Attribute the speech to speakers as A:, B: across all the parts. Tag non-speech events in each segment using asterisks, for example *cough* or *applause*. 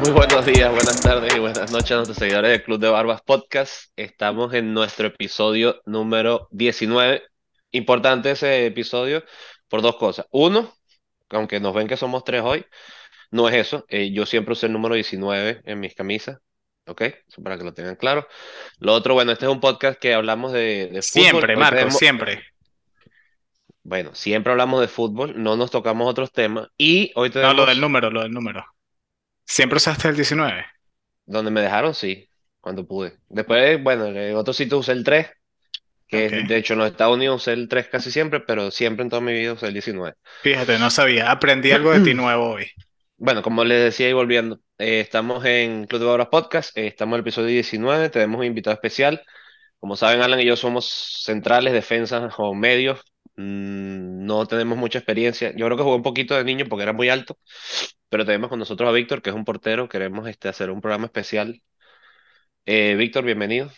A: Muy buenos días, buenas tardes y buenas noches a nuestros seguidores del Club de Barbas Podcast. Estamos en nuestro episodio número 19. Importante ese episodio por dos cosas. Uno, aunque nos ven que somos tres hoy, no es eso. Eh, yo siempre usé el número 19 en mis camisas. ¿Ok? Eso para que lo tengan claro. Lo otro, bueno, este es un podcast que hablamos de, de fútbol.
B: Siempre,
A: Hoy
B: Marco, siempre.
A: Bueno, siempre hablamos de fútbol, no nos tocamos otros temas. Y hoy
B: No,
A: tenemos...
B: lo del número, lo del número. Siempre usaste el 19.
A: Donde me dejaron, sí, cuando pude. Después, bueno, en otros sitios usé el 3, que de hecho en los Estados Unidos usé el 3 casi siempre, pero siempre en toda mi vida usé el 19.
B: Fíjate, no sabía. Aprendí algo de ti nuevo hoy. *clears throat*
A: Bueno, como les decía y volviendo, eh, estamos en Club de Obras Podcast, eh, estamos en el episodio 19, tenemos un invitado especial. Como saben, Alan y yo somos centrales, defensas o medios. Mm, no tenemos mucha experiencia. Yo creo que jugué un poquito de niño porque era muy alto, pero tenemos con nosotros a Víctor, que es un portero. Queremos este, hacer un programa especial. Eh, Víctor, bienvenido.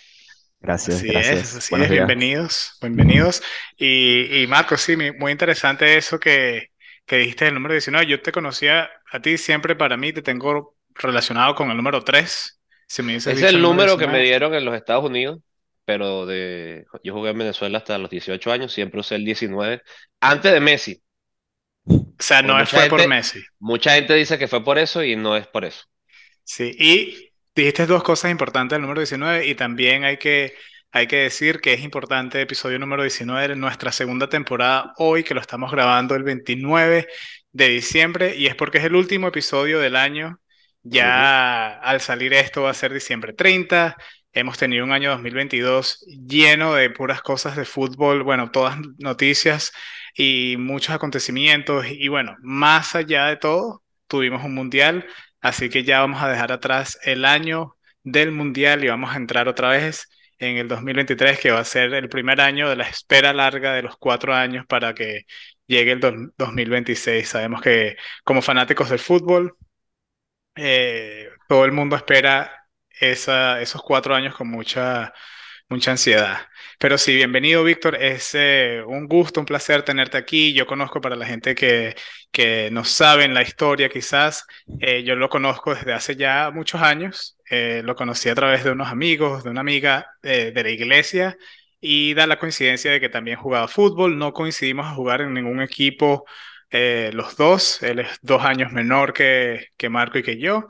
C: Gracias,
B: Así
C: gracias.
B: es, así
C: Buenos
B: es.
C: días.
B: Bienvenidos, bienvenidos. Y, y Marco, sí, muy interesante eso que, que dijiste del número 19. Yo te conocía a ti siempre, para mí, te tengo relacionado con el número 3. Si me dices
A: Es
B: dicho
A: el número que me
B: 19.
A: dieron en los Estados Unidos, pero de, yo jugué en Venezuela hasta los 18 años, siempre usé el 19, antes de Messi.
B: O sea, no fue por Messi.
A: Mucha gente dice que fue por eso y no es por eso.
B: Sí, y dijiste dos cosas importantes del número 19 y también hay que, hay que decir que es importante el episodio número 19 de nuestra segunda temporada hoy, que lo estamos grabando el 29 de diciembre y es porque es el último episodio del año. Ya al salir esto va a ser diciembre 30. Hemos tenido un año 2022 lleno de puras cosas de fútbol, bueno, todas noticias y muchos acontecimientos y bueno, más allá de todo, tuvimos un mundial. Así que ya vamos a dejar atrás el año del Mundial y vamos a entrar otra vez en el 2023, que va a ser el primer año de la espera larga de los cuatro años para que llegue el do- 2026. Sabemos que como fanáticos del fútbol, eh, todo el mundo espera esos cuatro años con mucha, mucha ansiedad. Pero sí, bienvenido, Víctor. Es eh, un gusto, un placer tenerte aquí. Yo conozco para la gente que, que no saben la historia, quizás. Eh, yo lo conozco desde hace ya muchos años. Eh, lo conocí a través de unos amigos, de una amiga de la iglesia. Y da la coincidencia de que también jugaba fútbol. No coincidimos a jugar en ningún equipo los dos. Él es dos años menor que, que Marco y que yo.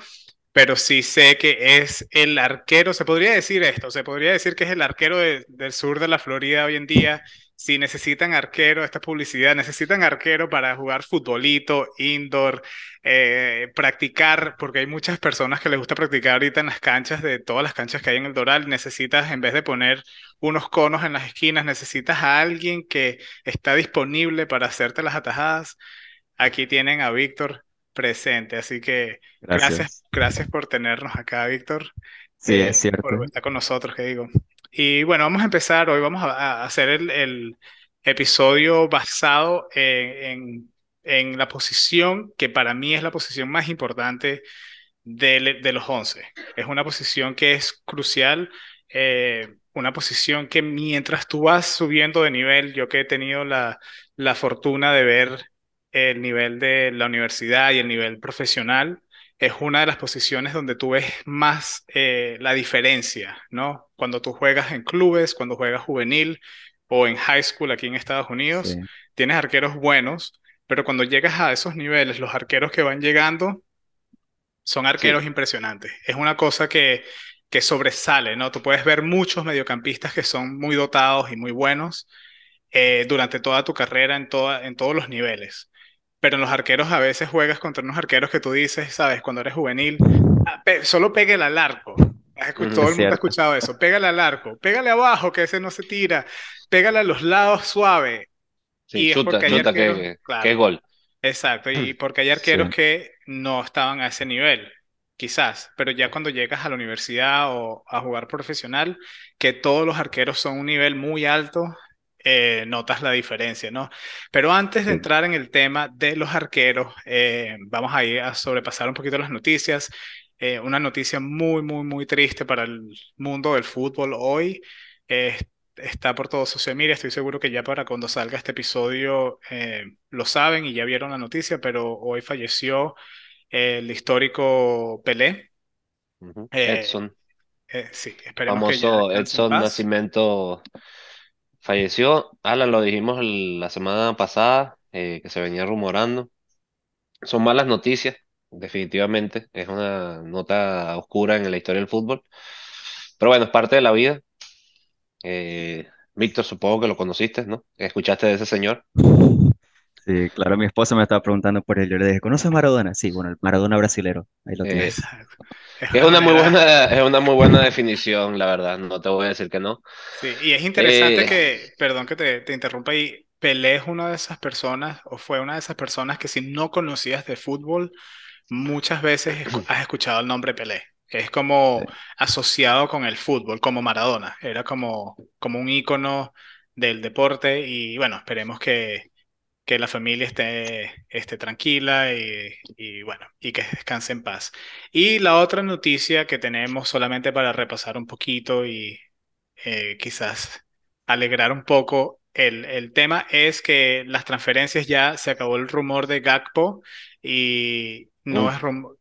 B: Pero sí sé que es el arquero, se podría decir esto, se podría decir que es el arquero de- del sur de la Florida hoy en día. Si necesitan arquero, esta publicidad, necesitan arquero para jugar futbolito, indoor, eh, practicar, porque hay muchas personas que les gusta practicar ahorita en las canchas, de todas las canchas que hay en el Doral, necesitas, en vez de poner unos conos en las esquinas, necesitas a alguien que está disponible para hacerte las atajadas. Aquí tienen a Víctor presente, así que
C: Gracias.
B: gracias, gracias por tenernos acá, Víctor.
C: Sí,
B: eh,
C: es cierto.
B: por estar con nosotros, que digo. Y bueno, vamos a empezar. Hoy vamos a, a hacer el, el episodio basado en, en, en la posición que para mí es la posición más importante de, de los 11. Es una posición que es crucial, eh, una posición que mientras tú vas subiendo de nivel, yo que he tenido la, la fortuna de ver el nivel de la universidad y el nivel profesional, es una de las posiciones donde tú ves más eh, la diferencia, ¿no? Cuando tú juegas en clubes, cuando juegas juvenil o en high school aquí en Estados Unidos,
C: Sí.
B: tienes arqueros buenos, pero cuando llegas a esos niveles, los arqueros que van llegando son arqueros
A: Sí.
B: impresionantes. Es una cosa que, que sobresale, ¿no? Tú puedes ver muchos mediocampistas que son muy dotados y muy buenos eh, durante toda tu carrera en, toda, en todos los niveles. Pero en los arqueros a veces juegas contra unos arqueros que tú dices, ¿sabes? Cuando eres juvenil, ah, solo pégale al arco. Escu-
A: Ujú,
B: Todo
C: es
B: el mundo ha escuchado eso. Pégale al arco, pégale abajo, que ese no se tira, pégale a los lados suave.
A: Sí,
B: Y es
A: chuta,
B: porque hay
A: chuta,
B: arqueros, claro.
A: qué gol.
B: Exacto, y porque hay arqueros
C: Sí.
B: que no estaban a ese nivel, quizás, pero ya cuando llegas a la universidad o a jugar profesional, que todos los arqueros son un nivel muy alto, eh, notas la diferencia, ¿no? Pero antes de entrar en el tema de los arqueros, eh, vamos a ir a sobrepasar un poquito las noticias. Eh, una noticia muy, muy, muy triste para el mundo del fútbol hoy. está por todo social media. Estoy seguro que ya para cuando salga este episodio lo saben y ya vieron la noticia, pero hoy falleció el histórico Pelé.
A: Edson,
B: sí, esperemos que ya
A: famoso
B: en
A: Edson
B: paz.
A: Falleció. Alan, lo dijimos el- la semana pasada, eh, que se venía rumorando. Son malas noticias, definitivamente. Es una nota oscura en la historia del fútbol. Pero bueno, es parte de la vida. Eh, Víctor, supongo que lo conociste, ¿no? Escuchaste de ese señor.
C: Sí, claro, mi esposa me estaba preguntando por él. Yo le dije, ¿conoces Maradona? Sí, bueno, el Maradona brasilero. Ahí lo
A: Eh,
C: tienes.
B: Exacto. Es una
A: muy *laughs* buena, es una muy buena definición, la verdad. No te voy a decir que no.
B: sí, y es interesante
A: Eh,
B: que, perdón que te, te interrumpa ahí, Pelé es una de esas personas, o fue una de esas personas que si no conocías de fútbol, muchas veces *clears throat* has escuchado el nombre Pelé. Es
C: Sí.
B: como asociado con el fútbol, como Maradona. Era como, como un ícono del deporte y bueno, esperemos que, que la familia esté, esté tranquila y, y bueno, y que descanse en paz. Y la otra noticia que tenemos solamente para repasar un poquito y eh, quizás alegrar un poco el, el tema es que las transferencias ya se acabó el rumor de Gakpo y no
A: un,
B: es rumor,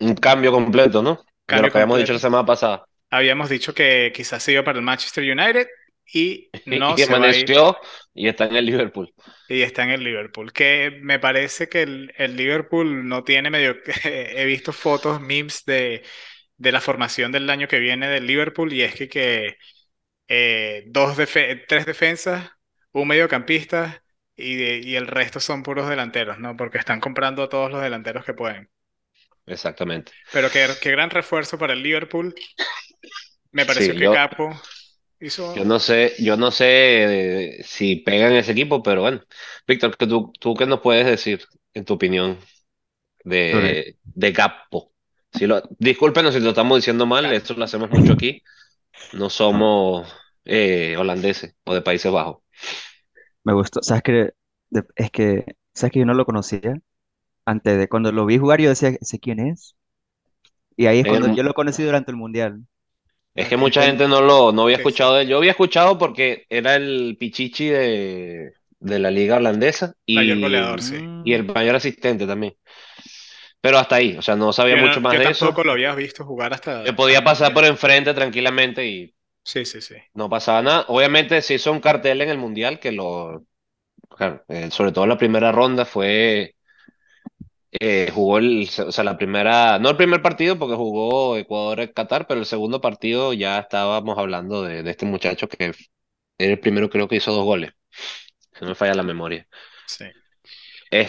A: un cambio completo, ¿no? De lo
B: cambio
A: que habíamos dicho
B: completo.
A: la semana pasada.
B: Habíamos dicho que quizás se iba para el Manchester United y *laughs* no
A: Y
B: se va a ir
A: amaneció y está en el Liverpool.
B: y está en el Liverpool. Que me parece que el, el Liverpool no tiene medio... *laughs* He visto fotos, memes de, de la formación del año que viene del Liverpool y es que, que eh, dos defe- tres defensas, un mediocampista y, de- y el resto son puros delanteros, ¿no? Porque están comprando a todos los delanteros que pueden.
A: Exactamente.
B: Pero qué, qué gran refuerzo para el Liverpool. Me pareció
A: Sí,
B: que
A: yo,
B: Capo
A: yo no sé, yo no sé eh, si pegan ese equipo, pero bueno. Víctor, ¿qué ¿tú, tú qué nos puedes decir, en tu opinión, de, de Gakpo? Si lo, discúlpenos si lo estamos diciendo mal, esto lo hacemos mucho aquí. No somos eh, holandeses o de Países Bajos.
C: me gustó. ¿Sabes qué? De- es que, ¿sabes que yo no lo conocía? Antes de cuando lo vi jugar, yo decía, ¿sé quién es? Y ahí es cuando yo lo conocí durante el Mundial.
A: Es que mucha gente no lo no había escuchado de él. Yo había escuchado porque era el pichichi de, de la liga holandesa
B: Mayor goleador,
A: y,
B: sí.
A: y el mayor asistente también. Pero hasta ahí, o sea, no sabía
B: Yo,
A: mucho más
B: yo
A: de eso.
B: tampoco lo había visto jugar
A: Le
B: hasta,
A: podía
B: hasta
A: pasar por enfrente tranquilamente y
B: Sí, sí, sí.
A: no pasaba nada. Obviamente se hizo un cartel en el Mundial que lo, claro, eh, sobre todo la primera ronda fue, eh, jugó el, o sea, la primera, no el primer partido porque jugó Ecuador-Qatar, pero el segundo partido ya estábamos hablando de, de este muchacho que era el primero creo que hizo dos goles, si no me falla la memoria.
B: Sí.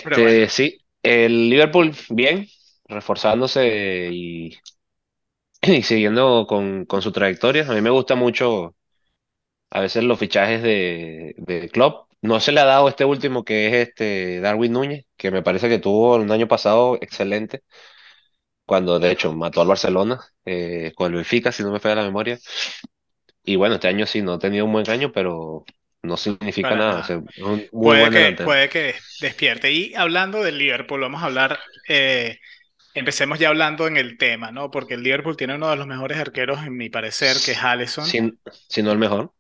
B: Bueno,
A: Este, sí, el Liverpool bien, reforzándose y, *clears throat* y siguiendo con, con su trayectoria. A mí me gusta mucho a veces los fichajes de, de Klopp. No se le ha dado este último que es este Darwin Núñez, que me parece que tuvo un año pasado excelente, cuando de hecho mató al Barcelona eh, con el Benfica, si no me falla la memoria. Y bueno, este año sí, no ha tenido un buen año, pero no significa
B: para
A: nada. O sea,
B: nada.
A: es un muy
B: Puede
A: buen
B: que,
A: delantero.
B: puede que despierte. Y hablando del Liverpool, vamos a hablar, eh, empecemos ya hablando en el tema, ¿no? Porque el Liverpool tiene uno de los mejores arqueros, en mi parecer, que es Alisson,
A: Si, si no el mejor.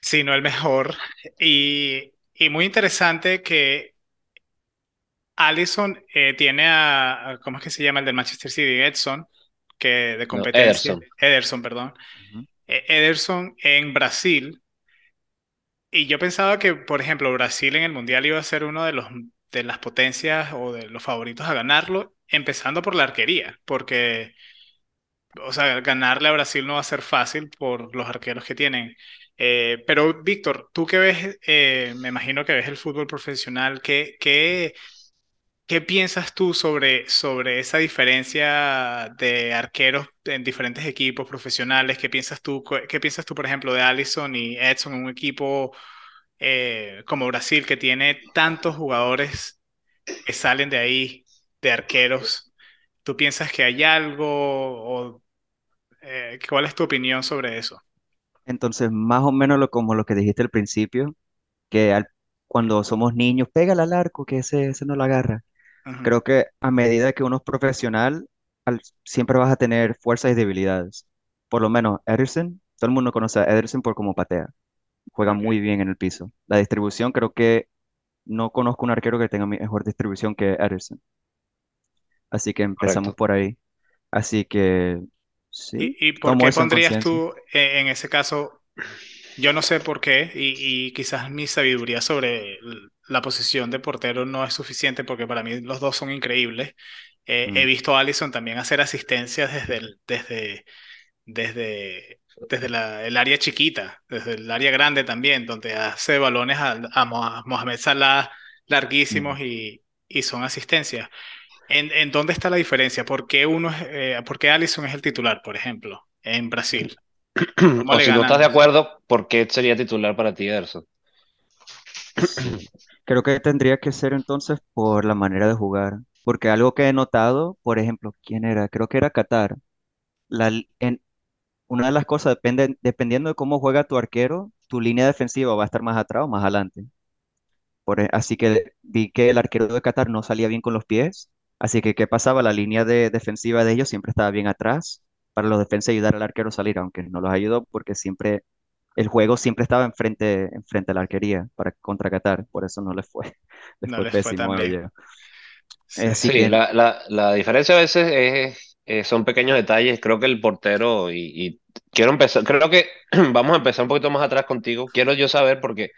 B: si no el mejor. Y, y muy interesante que Alisson eh, tiene a, a- ¿cómo es que se llama el del Manchester City? Edson, que de
A: No,
B: competencia,
A: Ederson.
B: Ederson, perdón. Eh, Ederson en Brasil. Y yo pensaba que, por ejemplo, Brasil en el Mundial iba a ser uno de los de las potencias o de los favoritos a ganarlo, empezando por la arquería, porque, o sea, ganarle a Brasil no va a ser fácil por los arqueros que tienen. Eh, pero, Víctor, tú que ves, eh, me imagino que ves el fútbol profesional, ¿qué, qué, qué piensas tú sobre, sobre esa diferencia de arqueros en diferentes equipos profesionales? ¿Qué piensas tú, qué piensas tú, por ejemplo, de Alisson y Edson en un equipo eh, como Brasil, que tiene tantos jugadores que salen de ahí, de arqueros, ¿tú piensas que hay algo o cuál es tu opinión sobre eso?
C: Entonces, más o menos lo, como lo que dijiste al principio, que al- cuando somos niños, pégale al arco, que ese, ese no lo agarra. Creo que a medida que uno es profesional, al- siempre vas a tener fuerzas y debilidades. Por lo menos Ederson, todo el mundo conoce a Ederson por cómo patea. Juega muy bien en el piso. La distribución, creo que no conozco un arquero que tenga mejor distribución que Ederson. así que empezamos
A: Correcto.
C: por ahí. Así que sí,
B: ¿Y, y por qué pondrías tú eh, en ese caso? Yo no sé por qué, y, y quizás mi sabiduría sobre la posición de portero no es suficiente, porque para mí los dos son increíbles. Eh, he
C: Mm,
B: visto a Alisson también hacer asistencias desde el, desde, desde, desde la- el área chiquita, desde el área grande también, donde hace balones a, a Mo- a Mohamed Salah
C: mm.
B: larguísimos y, y son asistencias. ¿En, en dónde está la diferencia? ¿Por qué uno es, eh, por qué Alisson es el titular, por ejemplo, en Brasil? ¿Cómo
A: O si no estás de acuerdo, ¿por qué sería titular para ti, Ederson?
C: Sí, creo que tendría que ser entonces por la manera de jugar, porque algo que he notado, por ejemplo, ¿quién era? Creo que era Qatar. La, li- en, una de las cosas, depende, dependiendo de cómo juega tu arquero, tu línea defensiva va a estar más atrás o más adelante. Por e- así que vi que el arquero de Qatar no salía bien con los pies, así que ¿qué pasaba? La línea de defensiva de ellos siempre estaba bien atrás para los defensas ayudar al arquero a salir, aunque no los ayudó porque siempre el juego siempre estaba enfrente, enfrente a la arquería para contra Qatar, por eso no les fue, *laughs* les
B: No
C: fue
B: les fue
C: pésimo
B: tan
C: a
B: bien.
C: ellos.
B: Sí,
C: Eh, Así
A: Sí,
C: que
A: la, la, la diferencia a veces es, eh, son pequeños detalles. Creo que el portero, y, y quiero empezar, creo que *clears throat* vamos a empezar un poquito más atrás contigo. Quiero yo saber, porque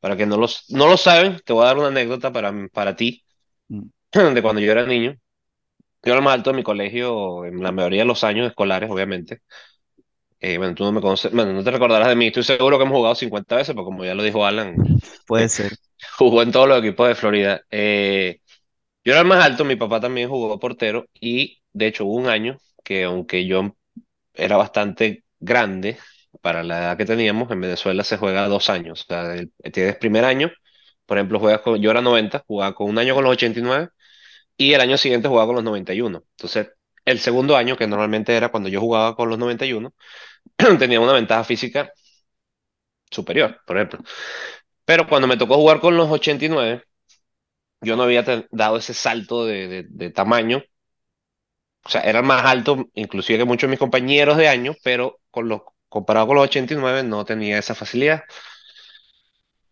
A: para que no los, no lo saben, te voy a dar una anécdota para, para ti,
C: mm, *clears throat*
A: de cuando yo era niño. Yo era el más alto de mi colegio en la mayoría de los años escolares, obviamente. Eh, bueno, tú no me conoces, bueno, no te recordarás de mí. Estoy seguro que hemos jugado 50 veces, porque como ya lo dijo Alan, *laughs*
C: puede *laughs* ser.
A: jugó en todos los equipos de Florida. Eh, Yo era el más alto, mi papá también jugó portero y de hecho hubo un año que aunque yo era bastante grande para la edad que teníamos, en Venezuela se juega dos años. O sea, el- tienes primer año, por ejemplo, juegas con, yo era 90, jugaba con un año con los 89 y el año siguiente jugaba con los 91. Entonces, el segundo año, que normalmente era cuando yo jugaba con los 91, *clears throat* tenía una ventaja física superior, por ejemplo. Pero cuando me tocó jugar con los 89, yo no había dado ese salto de de- de tamaño O sea, era más alto inclusive que muchos de mis compañeros de año, pero con los, comparado con los 89 no tenía esa facilidad.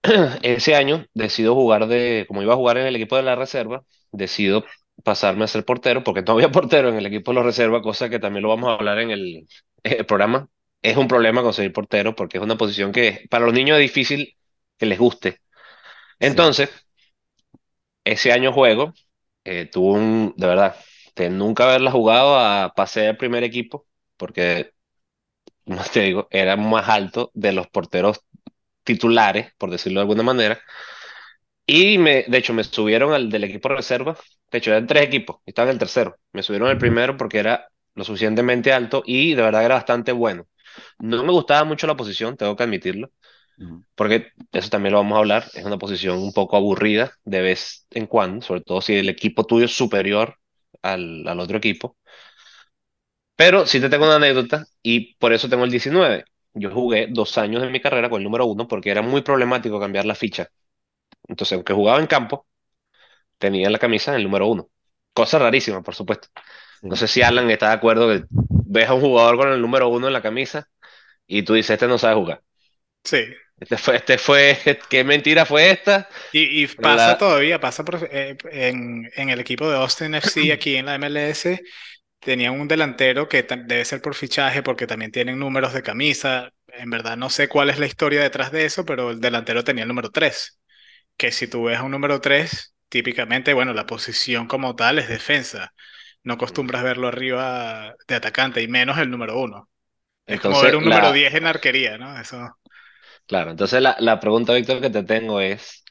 A: *clears throat* Ese año decido jugar de, como iba a jugar en el equipo de la reserva, decido pasarme a ser portero, porque no había *laughs* portero en el equipo de la reserva, cosa que también lo vamos a hablar en el, el programa. Es un problema conseguir portero porque es una posición que para los niños es difícil que les guste.
C: Sí.
A: Entonces, ese año juego, eh, tuve un, de verdad, de nunca haberla jugado a pasé al primer equipo, porque *laughs* como te digo, era más alto de los porteros titulares, por decirlo de alguna manera. Y me, de hecho, me subieron al del equipo reserva. De hecho, eran tres equipos, estaba en el tercero. Me subieron al primero porque era lo suficientemente alto y de verdad era bastante bueno. No me gustaba mucho la posición, tengo que admitirlo, porque eso también lo vamos a hablar. Es una posición un poco aburrida de vez en cuando, sobre todo si el equipo tuyo es superior al, al otro equipo. Pero sí te tengo una anécdota y por eso tengo el 19. Yo jugué dos años de mi carrera con el número uno porque era muy problemático cambiar la ficha. Entonces, aunque jugaba en campo, tenía la camisa en el número uno. Cosa rarísima, por supuesto. No sé si Alan está de acuerdo que ves a un jugador con el número uno en la camisa y tú dices, este no sabe jugar.
B: sí.
A: Este fue, este fue, *laughs* qué mentira fue esta.
B: Y, pasa
A: la,
B: todavía, pasa por- eh, en, en el equipo de Austin FC *clears throat* aquí en la MLS, tenían un delantero que debe ser por fichaje porque también tienen números de camisa. En verdad no sé cuál es la historia detrás de eso, pero el delantero tenía el número 3, que si tú ves un número 3, típicamente, bueno, la posición como tal es defensa. No acostumbras verlo arriba de atacante y menos el número uno. Es como ver un número
A: la,
B: 10 en arquería, ¿no? Eso.
A: claro, entonces la, la pregunta, Víctor, que te tengo es,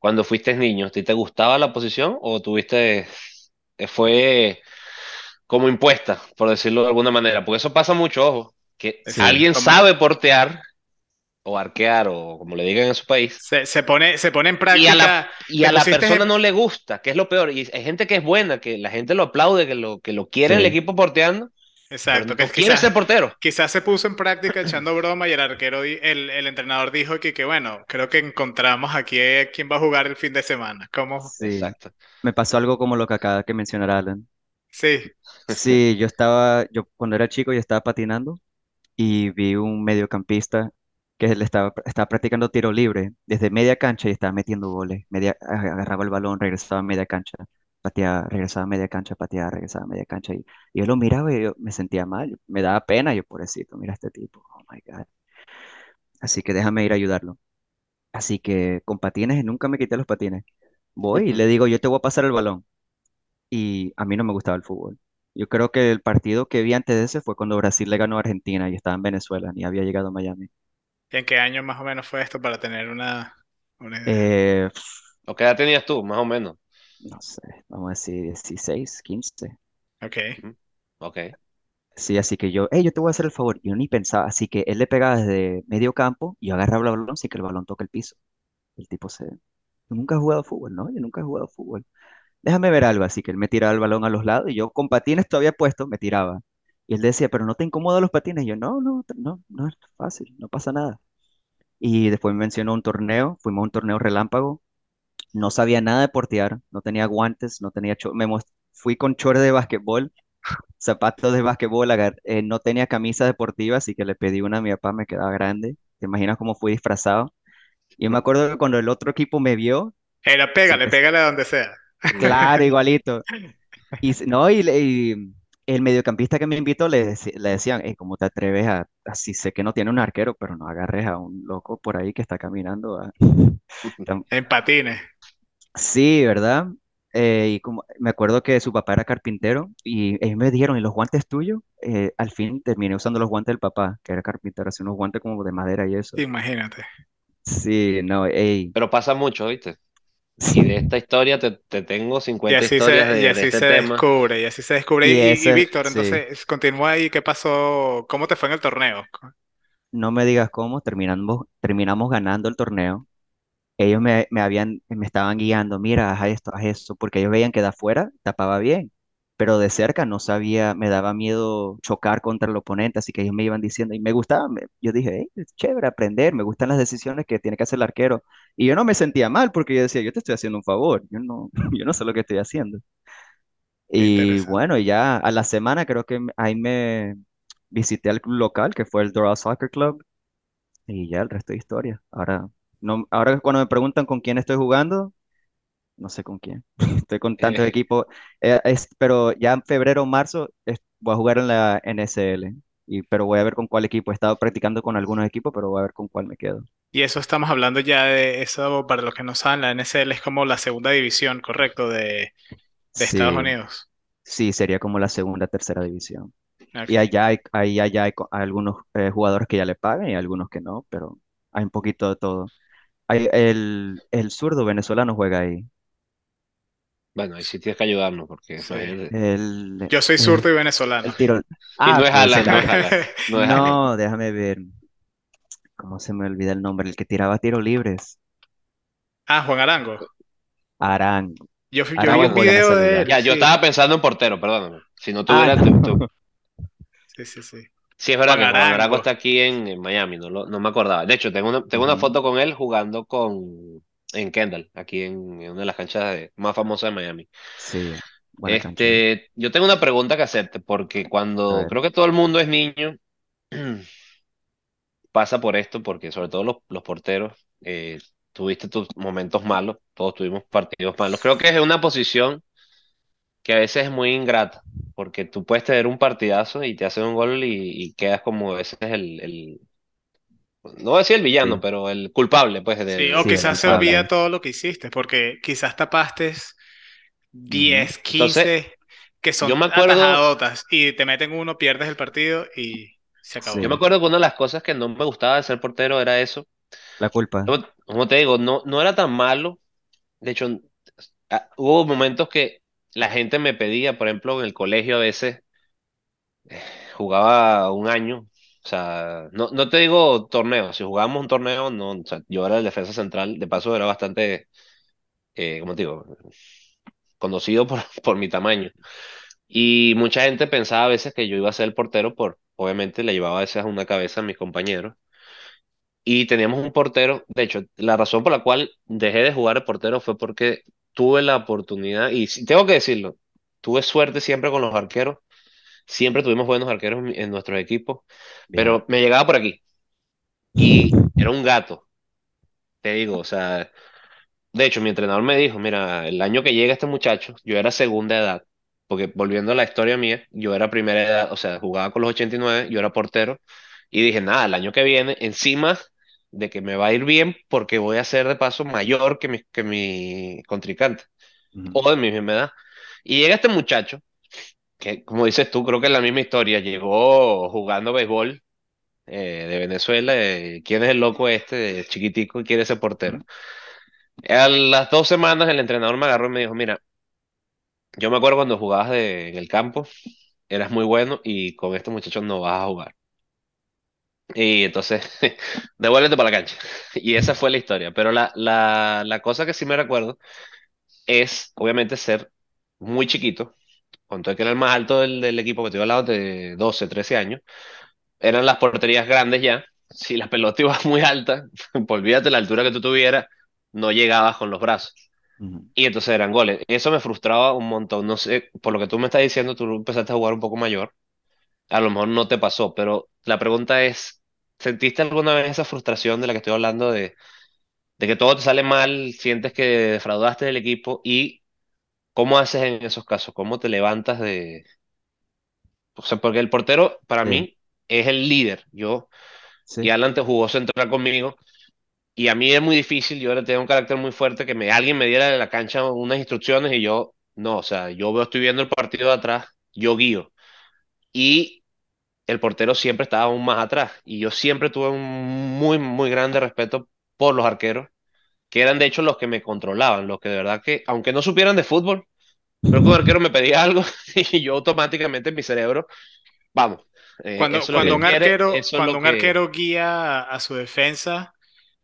A: cuando fuiste niño, ¿a ti te gustaba la posición o tuviste, eh, fue como impuesta, por decirlo de alguna manera, porque eso pasa mucho, ojo, que
C: Sí,
A: alguien
B: Como
A: sabe portear o arquear o como le digan en su país,
B: se, se pone, se pone en
A: y a la,
B: práctica.
A: y a la persona
B: en-
A: no le gusta, que es lo peor, y hay gente que es buena, que la gente lo aplaude, que lo, que lo quiere en el
C: sí,
A: equipo porteando,
B: Exacto, que
A: quiere ser
B: quizás,
A: portero.
B: quizás se puso en práctica echando broma y el arquero, el, el entrenador dijo que, que bueno, creo que encontramos aquí a quién va a jugar el fin de semana. ¿Cómo?
C: sí.
A: Exacto.
C: Me pasó algo como lo que acaba de mencionar Alan.
B: Sí,
C: Sí, yo estaba, yo cuando era chico yo estaba patinando y vi un mediocampista que le estaba, estaba practicando tiro libre desde media cancha y estaba metiendo goles. Media, agarraba el balón, regresaba a media cancha. pateaba, regresaba a media cancha, pateaba, regresaba a media cancha. Y, y yo lo miraba y yo me sentía mal, me daba pena, yo pobrecito, mira este tipo, oh my God. Así que déjame ir a ayudarlo. Así que con patines, nunca me quité los patines. Voy y le digo, yo te voy a pasar el balón. Y a mí no me gustaba el fútbol. Yo creo que el partido que vi antes de ese fue cuando Brasil le ganó a Argentina y estaba en Venezuela, ni había llegado a Miami.
B: ¿Y en qué año más o menos fue esto para tener una, una idea?
C: Eh,
A: ¿O qué edad tenías tú, más o menos?
C: no sé, vamos a decir 16, 15.
B: Ok.
A: Ok.
C: Sí, así que yo, hey, yo te voy a hacer el favor. Yo ni pensaba, así que él le pegaba desde medio campo y yo agarraba el balón sin que el balón toque el piso. El tipo se... Yo nunca he jugado fútbol, ¿no? Yo nunca he jugado fútbol. Déjame ver algo, así que él me tiraba el balón a los lados y yo con patines todavía puestos me tiraba. Y él decía, pero no te incomodan los patines. Y yo, no, no, no, no es fácil, no pasa nada. Y después me mencionó un torneo, fuimos a un torneo relámpago. No sabía nada de portear, no tenía guantes, no tenía... Me fui con short de basquetbol zapatos de basquetbol, agar- eh, no tenía camisa deportiva, así que le pedí una a mi papá, me quedaba grande. ¿Te imaginas cómo fui disfrazado? Yo me acuerdo que cuando el otro equipo me vio,
B: Era pégale, *laughs* pégale a donde sea.
C: Claro, *laughs* igualito. Y, no, y, el mediocampista que me invitó le, deci- le decían, "Ey, ¿cómo te atreves a, así sé que no tiene un arquero, pero no agarres a un loco por ahí que está caminando? a-". *laughs*
B: En patines.
C: Sí, ¿verdad? Eh, y como me acuerdo que su papá era carpintero y ellos me dijeron, ¿y los guantes tuyos? Eh, al fin terminé usando los guantes del papá, que era carpintero, así unos guantes como de madera y eso.
B: Imagínate.
C: Sí, no, ey.
A: Pero pasa mucho, ¿viste? Y de esta historia te, te tengo
B: Y
A: 50
B: así
A: historias
B: se, y
A: de, de
B: así
A: este
B: se
A: tema.
B: descubre, y así se descubre.
C: Y
B: Y, y- y
C: ese,
B: Víctor,
C: sí,
B: entonces, continúa ahí, ¿qué pasó? ¿Cómo te fue en el torneo?
C: no me digas cómo, terminamos, terminamos ganando el torneo. Ellos me, me habían, me estaban guiando, mira, haz esto, haz eso, porque ellos veían que de afuera tapaba bien, pero de cerca no sabía, me daba miedo chocar contra el oponente, así que ellos me iban diciendo, y me gustaba, me- yo dije, hey, es chévere aprender, me gustan las decisiones que tiene que hacer el arquero, y yo no me sentía mal, porque yo decía, yo te estoy haciendo un favor, yo no, *laughs* yo no sé lo que estoy haciendo. Y bueno, ya a la semana creo que ahí me visité al club local, que fue el Doral Soccer Club, y ya el resto de historia. Ahora, no, ahora cuando me preguntan con quién estoy jugando, no sé con quién. *laughs* Estoy con tantos
A: Eh,
C: equipos. Eh, es- pero ya en febrero o marzo es- voy a jugar en la NSL. Y, pero voy a ver con cuál equipo. He estado practicando con algunos equipos, pero voy a ver con cuál me quedo.
B: Y eso estamos hablando ya de eso, para los que no saben, la NSL es como la segunda división, correcto, de, de Estados
C: Sí,
B: Unidos.
C: sí, sería como la segunda, tercera división.
B: Ok.
C: Y allá hay, ahí allá hay, hay algunos eh, jugadores que ya le pagan y algunos que no, pero hay un poquito de todo. Hay, el, el zurdo venezolano juega ahí.
A: Bueno, ahí sí tienes que ayudarnos, porque
B: Sí.
A: imagínate.
C: El,
B: Yo soy
C: el,
B: zurdo y venezolano.
C: el tiro.
A: Y
C: Ah,
A: no es Alan, no
C: será.
A: es Alan, no es Alan.
C: No, déjame ver. ¿Cómo se me olvida el nombre? El que tiraba tiros libres.
B: Ah, Juan Arango.
C: Arango.
B: Yo, yo vi un video de él,
A: ya, yo estaba pensando en portero, perdóname. Si no
C: Ah,
A: tuviera, tu- tu-
C: no.
B: Sí, sí, sí.
A: Sí, es verdad
B: Juan
A: que Juan Arango
B: Arango.
A: está aquí en, en Miami, no, lo- no me acordaba. De hecho, tengo una, tengo una
C: Ujú.
A: foto con él jugando con, en Kendall, aquí en, en una de las canchas de- más famosas de Miami.
C: Sí, buena cancha.
A: Este, yo tengo una pregunta que hacerte, porque
C: A
A: cuando creo que todo el mundo es niño, *clears throat* pasa por esto, porque sobre todo los, los porteros, eh, tuviste tus momentos malos, todos tuvimos partidos malos. Creo que es una posición que a veces es muy ingrata, porque tú puedes tener un partidazo y te hacen un gol y, y quedas como ese es el, el, no voy a decir el villano,
C: Sí,
A: pero el culpable, pues,
B: Sí, o
C: sí,
B: quizás se olvida todo lo que hiciste, porque quizás tapaste
C: Ujú.
B: 10,
A: Entonces,
B: 15 que
A: yo
B: son
A: me acuerdo,
B: atajadotas y te meten uno, pierdes el partido y se acabó.
A: yo me acuerdo que una de las cosas que no me gustaba de ser portero era eso.
C: la culpa.
A: Como, como te digo, no, no era tan malo. De hecho, ah, hubo momentos que la gente me pedía, por ejemplo, en el colegio a veces jugaba un año. O sea, no, no te digo torneo, si jugábamos un torneo, no, o sea, yo era el defensa central, de paso era bastante, eh, te digo, conocido por, *laughs* por mi tamaño. Y mucha gente pensaba a veces que yo iba a ser el portero por, obviamente le llevaba a veces una cabeza a mis compañeros. Y teníamos un portero, de hecho, la razón por la cual dejé de jugar de portero fue porque tuve la oportunidad, y tengo que decirlo, tuve suerte siempre con los arqueros, siempre tuvimos buenos arqueros en, nuestros equipos,
C: Bien.
A: pero me llegaba por aquí y era un gato, te digo, o sea, de hecho, mi entrenador me dijo, mira, el año que llega este muchacho, yo era segunda edad, porque volviendo a la historia mía, yo era primera edad, o sea, jugaba con los 89, yo era portero, y dije, nada, el año que viene, encima de que me va a ir bien, porque voy a ser de paso mayor que mi, que mi contrincante, o de mi misma edad. Y llega este muchacho, que como dices tú, creo que es la misma historia, llegó jugando béisbol eh, de Venezuela, eh, ¿quién es el loco este, chiquitico, y quiere ser portero? A las dos semanas el entrenador me agarró y me dijo, mira, yo me acuerdo cuando jugabas de- en el campo, eras muy bueno y con estos muchachos no vas a jugar. Y entonces, *laughs* devuélvete para la cancha. Y esa fue la historia. Pero la, la, la cosa que sí me recuerdo es, obviamente, ser muy chiquito, con todo que era el más alto del, del equipo, que estoy hablando de 12 13 años, eran las porterías grandes ya. Si la pelota *laughs* iba muy alta, *laughs* olvídate la altura que tú tuvieras, no llegabas con los brazos. Y entonces eran goles. Eso me frustraba un montón. No sé, por lo que tú me estás diciendo, tú empezaste a jugar un poco mayor. A lo mejor no te pasó, pero la pregunta es, ¿sentiste alguna vez esa frustración de la que estoy hablando de, de que todo te sale mal, sientes que defraudaste del equipo y cómo haces en esos casos? ¿Cómo te levantas de... O sea, porque el portero para
C: Sí,
A: mí es el líder. Yo, y. Alan te jugó central conmigo y a mí es muy difícil, yo ahora tengo un carácter muy fuerte que me, alguien me diera de la cancha unas instrucciones y yo, no, o sea, yo veo, estoy viendo el partido de atrás, yo guío. Y el portero siempre estaba aún más atrás. Y yo siempre tuve un muy, muy grande respeto por los arqueros, que eran de hecho los que me controlaban, los que de verdad que, aunque no supieran de fútbol, pero que un arquero me pedía *laughs* algo y yo automáticamente en mi cerebro, vamos, eh,
B: Cuando, cuando un
A: quiere,
B: arquero, cuando un
A: que...
B: arquero guía a, a su defensa,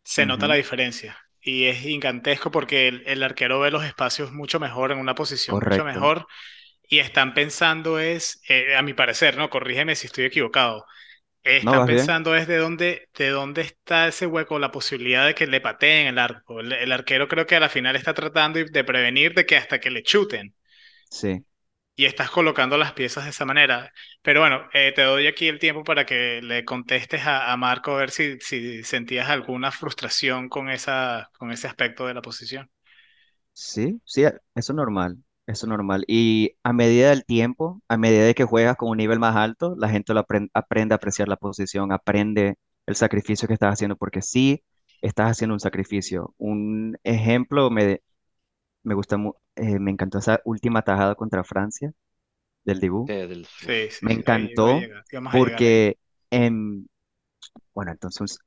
B: se nota la diferencia. Y es gigantesco porque el, el arquero ve los espacios mucho mejor, en una posición mucho mejor. Y están pensando es, eh, a mi parecer, ¿no? Corrígeme si estoy equivocado. Eh,
C: ¿No
B: están
C: vas bien?
B: pensando es de dónde, de dónde está ese hueco, la posibilidad de que le pateen el arco. El, el arquero creo que a la final está tratando de prevenir de que hasta que le chuten.
C: Sí.
B: y estás colocando las piezas de esa manera. Pero bueno, eh, te doy aquí el tiempo para que le contestes a, a Marco a ver si, si sentías alguna frustración con esa, con ese aspecto de la posición.
C: Sí, sí, eso es normal, eso es normal. Y a medida del tiempo, a medida de que juegas con un nivel más alto, la gente lo apren- aprende a apreciar la posición, aprende el sacrificio que estás haciendo, porque sí estás haciendo un sacrificio. Un ejemplo, me, me gusta, mu- eh, me encantó esa última tajada contra Francia del
B: Sí, sí,
C: Me
B: sí, ahí iba a
C: encantó
B: llegar, íbamos a llegar ahí.
C: porque, en, bueno, entonces,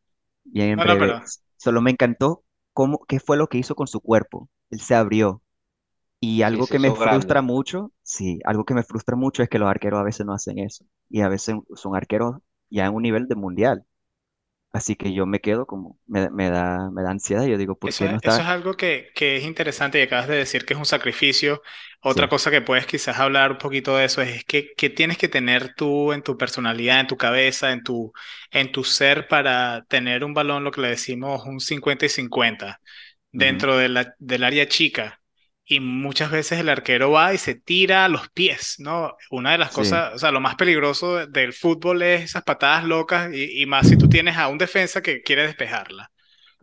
C: bien en
B: No, no,
C: breve,
B: pero
C: solo me encantó cómo, qué fue lo que hizo con su cuerpo. Él se abrió. Y algo que me frustra
A: grande.
C: mucho, sí, algo que me frustra mucho es que los arqueros a veces no hacen eso. Y a veces son arqueros ya en un nivel de mundial. Así que yo me quedo como, me, me da, me da ansiedad. Yo digo, ¿por
B: Eso
C: qué no
B: es, eso
C: está?
B: es algo que, que es interesante y acabas de decir que es un sacrificio. Otra
C: Sí,
B: cosa que puedes quizás hablar un poquito de eso es, que, que tienes que tener tú en tu personalidad, en tu cabeza, en tu, en tu ser para tener un balón, lo que le decimos un 50 y 50
C: ujú,
B: dentro de la, del área chica. Y muchas veces el arquero va y se tira a los pies, ¿no? Una de las
C: sí,
B: cosas, o sea, lo más peligroso de- del fútbol es esas patadas locas y, y más si tú tienes a un defensa que quiere despejarla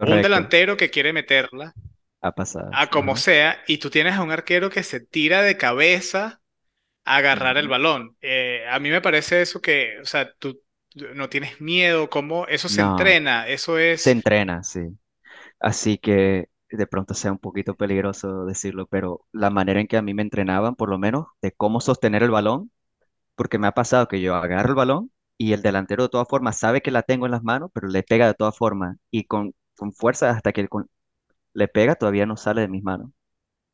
B: un delantero que quiere meterla
C: Ha pasado.
B: a como sea, y tú tienes a un arquero que se tira de cabeza a agarrar el balón. Eh, a mí me parece eso que, o sea, tú no tienes miedo, cómo eso se
C: No,
B: entrena, eso
C: se
B: es,
C: entrena, sí. Así que de pronto sea un poquito peligroso decirlo, pero la manera en que a mí me entrenaban, por lo menos, de cómo sostener el balón, porque me ha pasado que yo agarro el balón y el delantero de todas formas sabe que la tengo en las manos, pero le pega de todas formas y con, con fuerza hasta que le pega todavía no sale de mis manos,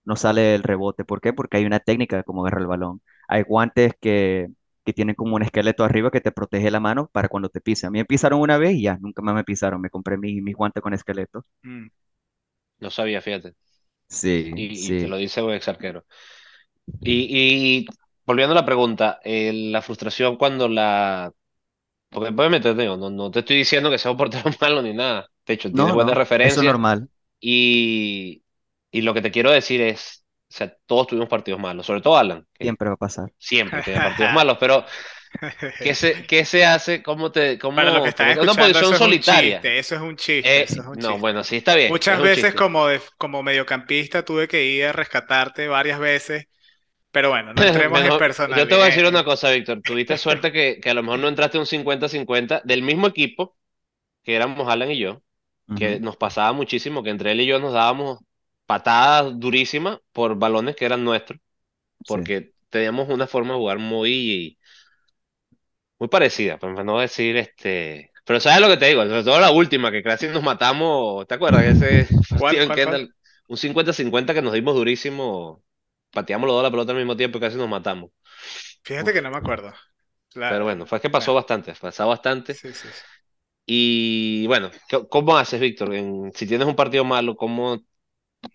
C: no sale el rebote. ¿Por qué? Porque hay una técnica de cómo agarrar el balón. Hay guantes que, que tienen como un esqueleto arriba que te protege la mano para cuando te pisen. A mí me pisaron una vez y ya, nunca más me pisaron. Me compré mi- mis guantes con esqueleto.
B: mm,
A: No sabía, fíjate.
C: Sí,
A: Y, y te
C: sí.
A: lo dice un ex arquero. Y, y volviendo a la pregunta, eh, la frustración cuando la... Porque obviamente te digo, no, no te estoy diciendo que sea un portero *laughs* malo ni nada. De hecho, tienes
C: No,
A: buenas
C: no, eso es
A: referencias
C: normal.
A: y, y lo que te quiero decir es, o sea, todos tuvimos partidos malos, sobre todo Alan, que
C: Siempre va a pasar.
A: siempre tiene *laughs* partidos malos, pero ¿Qué se, qué se hace? ¿Cómo te, cómo,
B: Para los que están
A: es una
B: escuchando,
A: posición
B: eso es un
A: solitaria.
B: chiste, eso es un chiste,
A: Eh,
B: eso es un
A: no,
B: chiste.
A: bueno, sí está bien, es
B: Muchas
A: un
B: veces como, de- como mediocampista tuve que ir a rescatarte varias veces, pero bueno, no entremos en *laughs*
A: Mejor, yo te voy a decir una cosa, Víctor. Tuviste suerte que, que a lo mejor no entraste un 50-50 del mismo equipo, que éramos Alan y yo, que
C: Ujú,
A: nos pasaba muchísimo, que entre él y yo nos dábamos patadas durísimas por balones que eran nuestros,
C: Sí.
A: porque teníamos una forma de jugar muy, muy parecida, para no decir este. Pero ¿sabes lo que te digo? Sobre todo la última, que casi nos matamos, ¿te acuerdas? Ese *laughs*
B: ¿Cuál, cuál?
A: Kendall, un 50-50 que nos dimos durísimo, pateamos los dos la pelota al mismo tiempo y casi nos matamos.
B: Fíjate que no me acuerdo.
A: Pero
B: La,
A: bueno, fue que pasó
B: bueno,
A: bastante, pasó bastante.
B: sí, sí, sí.
A: Y bueno, ¿qué- ¿cómo haces, Víctor? Si tienes un partido malo, ¿cómo?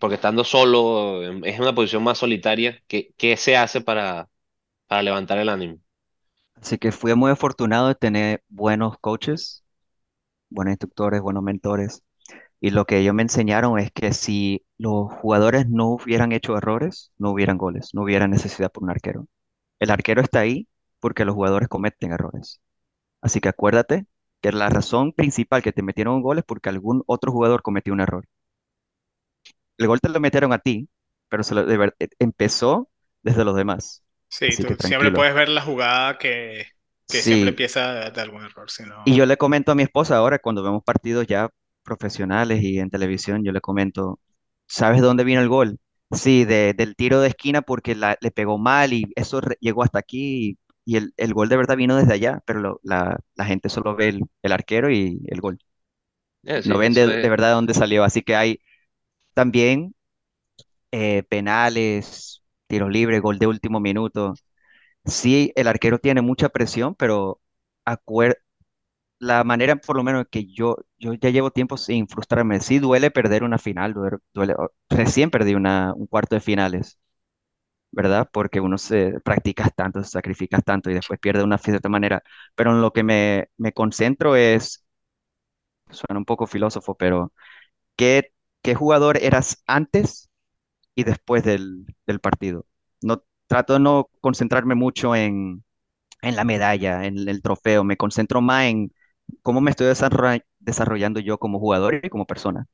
A: Porque estando solo, es una posición más solitaria, ¿qué, qué se hace para, para levantar el ánimo?
C: Así que fui muy afortunado de tener buenos coaches, buenos instructores, buenos mentores. Y lo que ellos me enseñaron es que si los jugadores no hubieran hecho errores, no hubieran goles, no hubiera necesidad por un arquero. El arquero está ahí porque los jugadores cometen errores. Así que acuérdate que la razón principal que te metieron un gol es porque algún otro jugador cometió un error. El gol te lo metieron a ti, pero se lo- de empezó desde los demás.
B: Sí,
C: Así que
B: tú siempre puedes ver la jugada que, que siempre empieza de, de algún error, si
C: y yo le comento a mi esposa ahora cuando vemos partidos ya profesionales y en televisión, yo le comento, ¿sabes de dónde vino el gol? Sí, de- del tiro de esquina porque la- le pegó mal y eso re- llegó hasta aquí y, y el, el gol de verdad vino desde allá, pero lo- la, la gente solo ve el, el arquero y el gol.
A: Es
C: No ven de, de verdad de dónde salió. Así que hay también eh, penales, tiros libres, gol de último minuto. Sí, el arquero tiene mucha presión, pero acuer- la manera por lo menos que yo, yo ya llevo tiempo sin frustrarme. Sí duele perder una final, duele, duele- recién perdí una, un cuarto de finales, ¿verdad? Porque uno se practicas tanto, se sacrificas tanto y después pierde una de cierta manera. Pero en lo que me, me concentro es, suena un poco filósofo, pero ¿qué, qué jugador eras antes y después del, del partido? No, trato de no concentrarme mucho en, en la medalla, en el trofeo, me concentro más en cómo me estoy desarroll- desarrollando yo como jugador y como persona.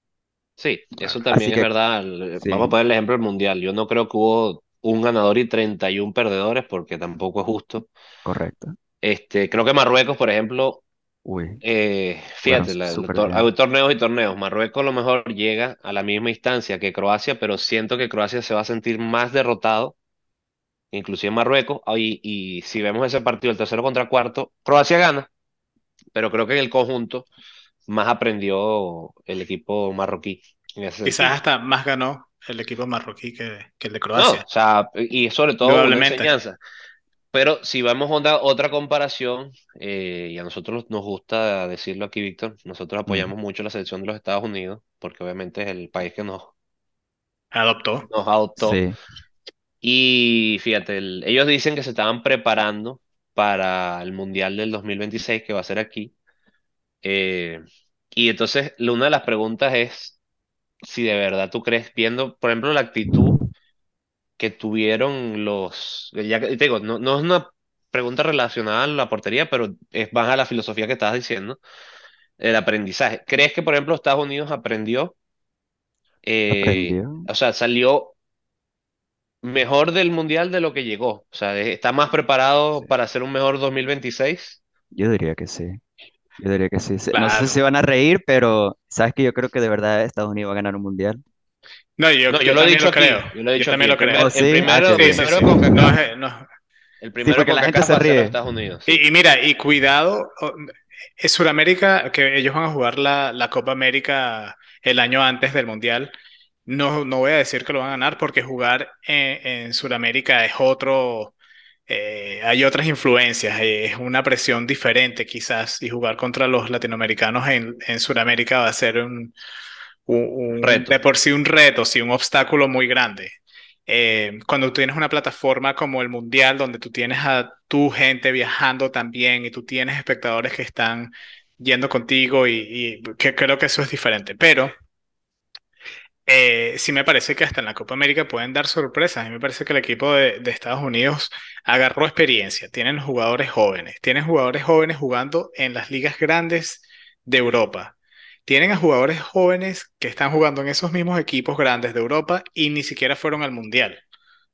A: sí, eso
B: Claro.
A: también
C: Así
A: es
C: que
A: verdad. Vamos a poner el ejemplo del Mundial. Yo no creo que hubo un ganador y 31 perdedores, porque tampoco es justo.
C: correcto.
A: Este, creo que Marruecos, por ejemplo,
C: Uy,
A: eh, fíjate, la- la
C: súper
A: tor-
C: bien.
A: hay torneos y torneos. Marruecos a lo mejor llega a la misma instancia que Croacia, pero siento que Croacia se va a sentir más derrotado, inclusive Marruecos. Y, y si vemos ese partido, el tercero contra cuarto, Croacia gana, pero creo que en el conjunto más aprendió el equipo marroquí en ese
B: Quizás
A: sentido.
B: hasta más ganó el equipo marroquí que, que el de
A: No,
B: Croacia,
A: o sea, y sobre todo una enseñanza. Pero si vamos a otra comparación, eh, y a nosotros nos gusta decirlo aquí, Víctor, nosotros apoyamos mucho la selección de los Estados Unidos, porque obviamente es el país que nos,
B: Adoptó.
A: nos adoptó.
C: Sí,
A: Y fíjate, el- ellos dicen que se estaban preparando para el Mundial del 2026, que va a ser aquí. Eh, y entonces, una de las preguntas es si de verdad tú crees, viendo, por ejemplo, la actitud que tuvieron los, ya que te digo, no, no es una pregunta relacionada a la portería, pero es más a la filosofía que estabas diciendo, el aprendizaje. ¿Crees que, por ejemplo, Estados Unidos aprendió, eh,
C: aprendió.
A: o sea, salió mejor del Mundial de lo que llegó? O sea, está más
C: Sí,
A: preparado para hacer un mejor 2026?
C: yo diría que sí. Yo diría que sí. No sé si van a reír, pero sabes que yo creo que de verdad Estados Unidos va a ganar un mundial.
B: No, yo,
A: No, yo
B: yo
A: lo he
B: también
A: dicho
B: lo creo.
A: aquí, yo lo he
B: Yo
A: dicho aquí.
B: también lo creo.
C: ¿Oh,
A: primer, el
C: sí? Ah,
A: primero, el
B: Sí, sí,
C: bien.
A: primero
B: sí.
A: con
B: No
A: CACAF,
B: es, no.
A: el
C: Sí,
A: primero
C: porque
A: con
C: la gente se ríe.
A: Estados Unidos.
B: Y, y mira, y cuidado, en Sudamérica, que ellos van a jugar la, la Copa América el año antes del Mundial. No, no voy a decir que lo van a ganar porque jugar en, en Sudamérica es otro, eh, hay otras influencias, eh, es una presión diferente quizás y jugar contra los latinoamericanos en, en Sudamérica va a ser un, un-
A: reto.
B: de por sí un reto, sí, un obstáculo muy grande. Eh, cuando tú tienes una plataforma como el Mundial, donde tú tienes a tu gente viajando también y tú tienes espectadores que están yendo contigo y, y que creo que eso es diferente. Pero eh, sí me parece que hasta en la Copa América pueden dar sorpresas. A mí me parece que el equipo de, de Estados Unidos agarró experiencia. Tienen jugadores jóvenes. Tienen jugadores jóvenes jugando en las ligas grandes de Europa. Tienen a jugadores jóvenes que están jugando en esos mismos equipos grandes de Europa y ni siquiera fueron al Mundial.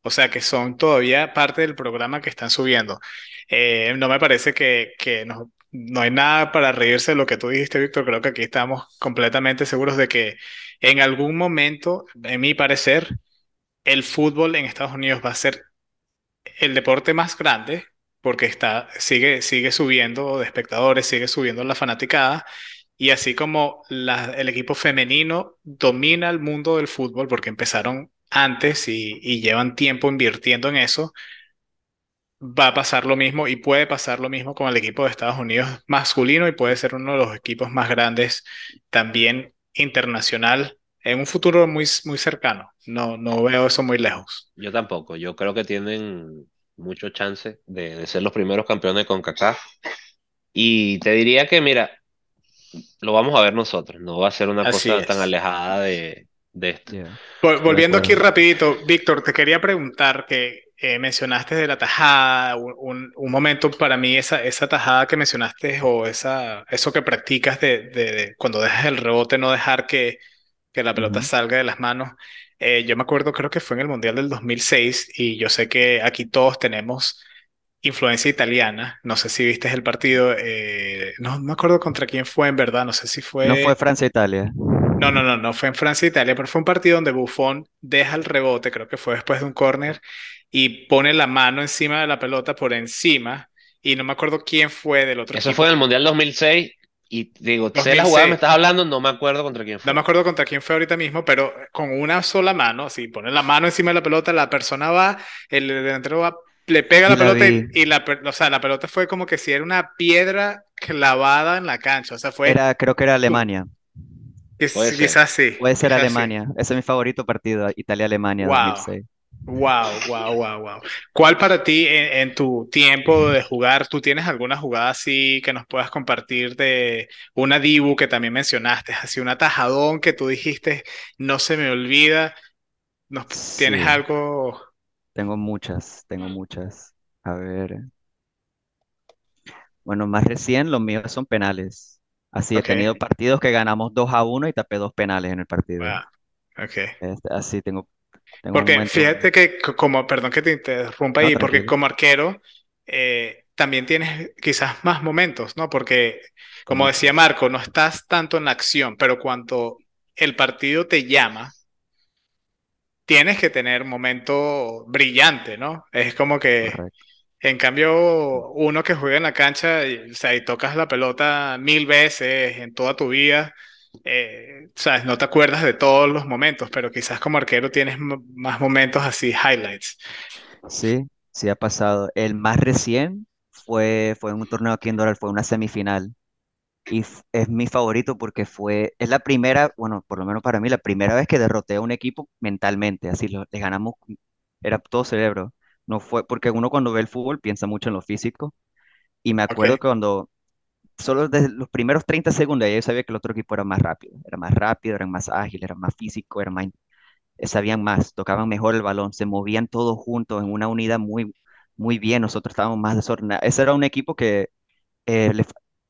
B: O sea que son todavía parte del programa que están subiendo. Eh, no me parece que, no, no hay nada para reírse de lo que tú dijiste, Víctor. Creo que aquí estamos completamente seguros de que en algún momento, en mi parecer, el fútbol en Estados Unidos va a ser el deporte más grande porque está, sigue, sigue subiendo de espectadores, sigue subiendo la fanaticada. Y así como la- el equipo femenino domina el mundo del fútbol porque empezaron antes y, llevan tiempo invirtiendo en eso, va a pasar lo mismo y puede pasar lo mismo con el equipo de Estados Unidos masculino y puede ser uno de los equipos más grandes también internacional en un futuro muy, muy cercano. No, no veo eso muy lejos.
A: Yo tampoco. Yo creo que tienen mucho chance de, de ser los primeros campeones de CONCACAF. Y te diría que, mira, lo vamos a ver nosotros. No va a ser una
B: Así
A: cosa tan
B: es.
A: alejada de, de esto.
C: Yeah,
B: Vol- Volviendo aquí rapidito, Víctor, te quería preguntar que eh, mencionaste de la tajada, un, un- un momento para mí, esa, esa tajada que mencionaste o esa, eso que practicas de, de- de cuando dejas el rebote, no dejar que, que la pelota
C: Ujú.
B: salga de las manos. Eh, yo me acuerdo, creo que fue en el Mundial del 2006 y yo sé que aquí todos tenemos influencia italiana. No sé si viste el partido, eh, no, no me acuerdo contra quién fue en verdad, no sé si
C: No
B: fue...
C: fue Francia-Italia.
B: No, no, no, no fue en Francia e Italia, pero fue un partido donde Buffon deja el rebote, creo que fue después de un córner, y pone la mano encima de la pelota por encima, y no me acuerdo quién fue del otro
A: Eso
B: equipo.
A: fue en el Mundial 2006. Y digo, sé la
B: 2006.
A: jugada me estás hablando, no me acuerdo contra quién
B: No
A: fue.
B: me acuerdo contra quién fue ahorita mismo, pero con una sola mano, así, pone la mano encima de la pelota, la persona va, el delantero va, le pega la
C: la
B: pelota y, la, o sea, la pelota fue como que si era una piedra clavada en la cancha, o sea, fue
C: Era, creo que era Alemania.
A: ser.
B: quizás sí,
C: Puede ser
B: quizás sí.
C: Alemania. Ese es mi favorito partido, Italia-Alemania
B: Wow.
C: 2006.
B: Wow, wow, wow, wow. ¿Cuál para ti en, en tu tiempo de jugar, tú tienes alguna jugada así que nos puedas compartir de una Dibu que también mencionaste, así un atajadón que tú dijiste, no se me olvida, nos, ¿tienes
C: Sí,
B: algo?
C: Tengo muchas, tengo muchas. A ver. Bueno, más recién los míos son penales. Así he
B: Ok,
C: tenido partidos que ganamos 2 a 1 y tapé dos penales en el partido.
B: ok.
C: Este, así tengo, tengo
B: Porque
C: momentos.
B: fíjate que como, perdón que te interrumpa
C: No,
B: ahí, porque
C: tranquilo.
B: como arquero eh, también tienes quizás más momentos, ¿no? Porque como
C: Como,
B: decía Marco, no estás tanto en la acción, pero cuando el partido te llama, tienes que tener un momento brillante, ¿no? Es como que,
C: correcto.
B: en cambio, uno que juega en la cancha, y, o sea, y tocas la pelota mil veces en toda tu vida, eh, sabes, no te acuerdas de todos los momentos, pero quizás como arquero tienes más momentos así, highlights.
C: Sí, sí ha pasado. El más recién fue, fue en un torneo aquí en Doral, fue una semifinal. Y es mi favorito porque fue, es la primera, bueno, por lo menos para mí, la primera vez que derroté a un equipo mentalmente, así lo, le ganamos, era todo cerebro. No fue, porque uno cuando ve el fútbol piensa mucho en lo físico. Y me acuerdo que cuando, solo desde los primeros 30 segundos, ya yo sabía que el otro equipo era más rápido, era más rápido, eran más ágiles, era más físico, era más, sabían más, tocaban mejor el balón, se movían todos juntos en una unidad muy, muy bien. Nosotros estábamos más desordenados. Ese era un equipo que eh, le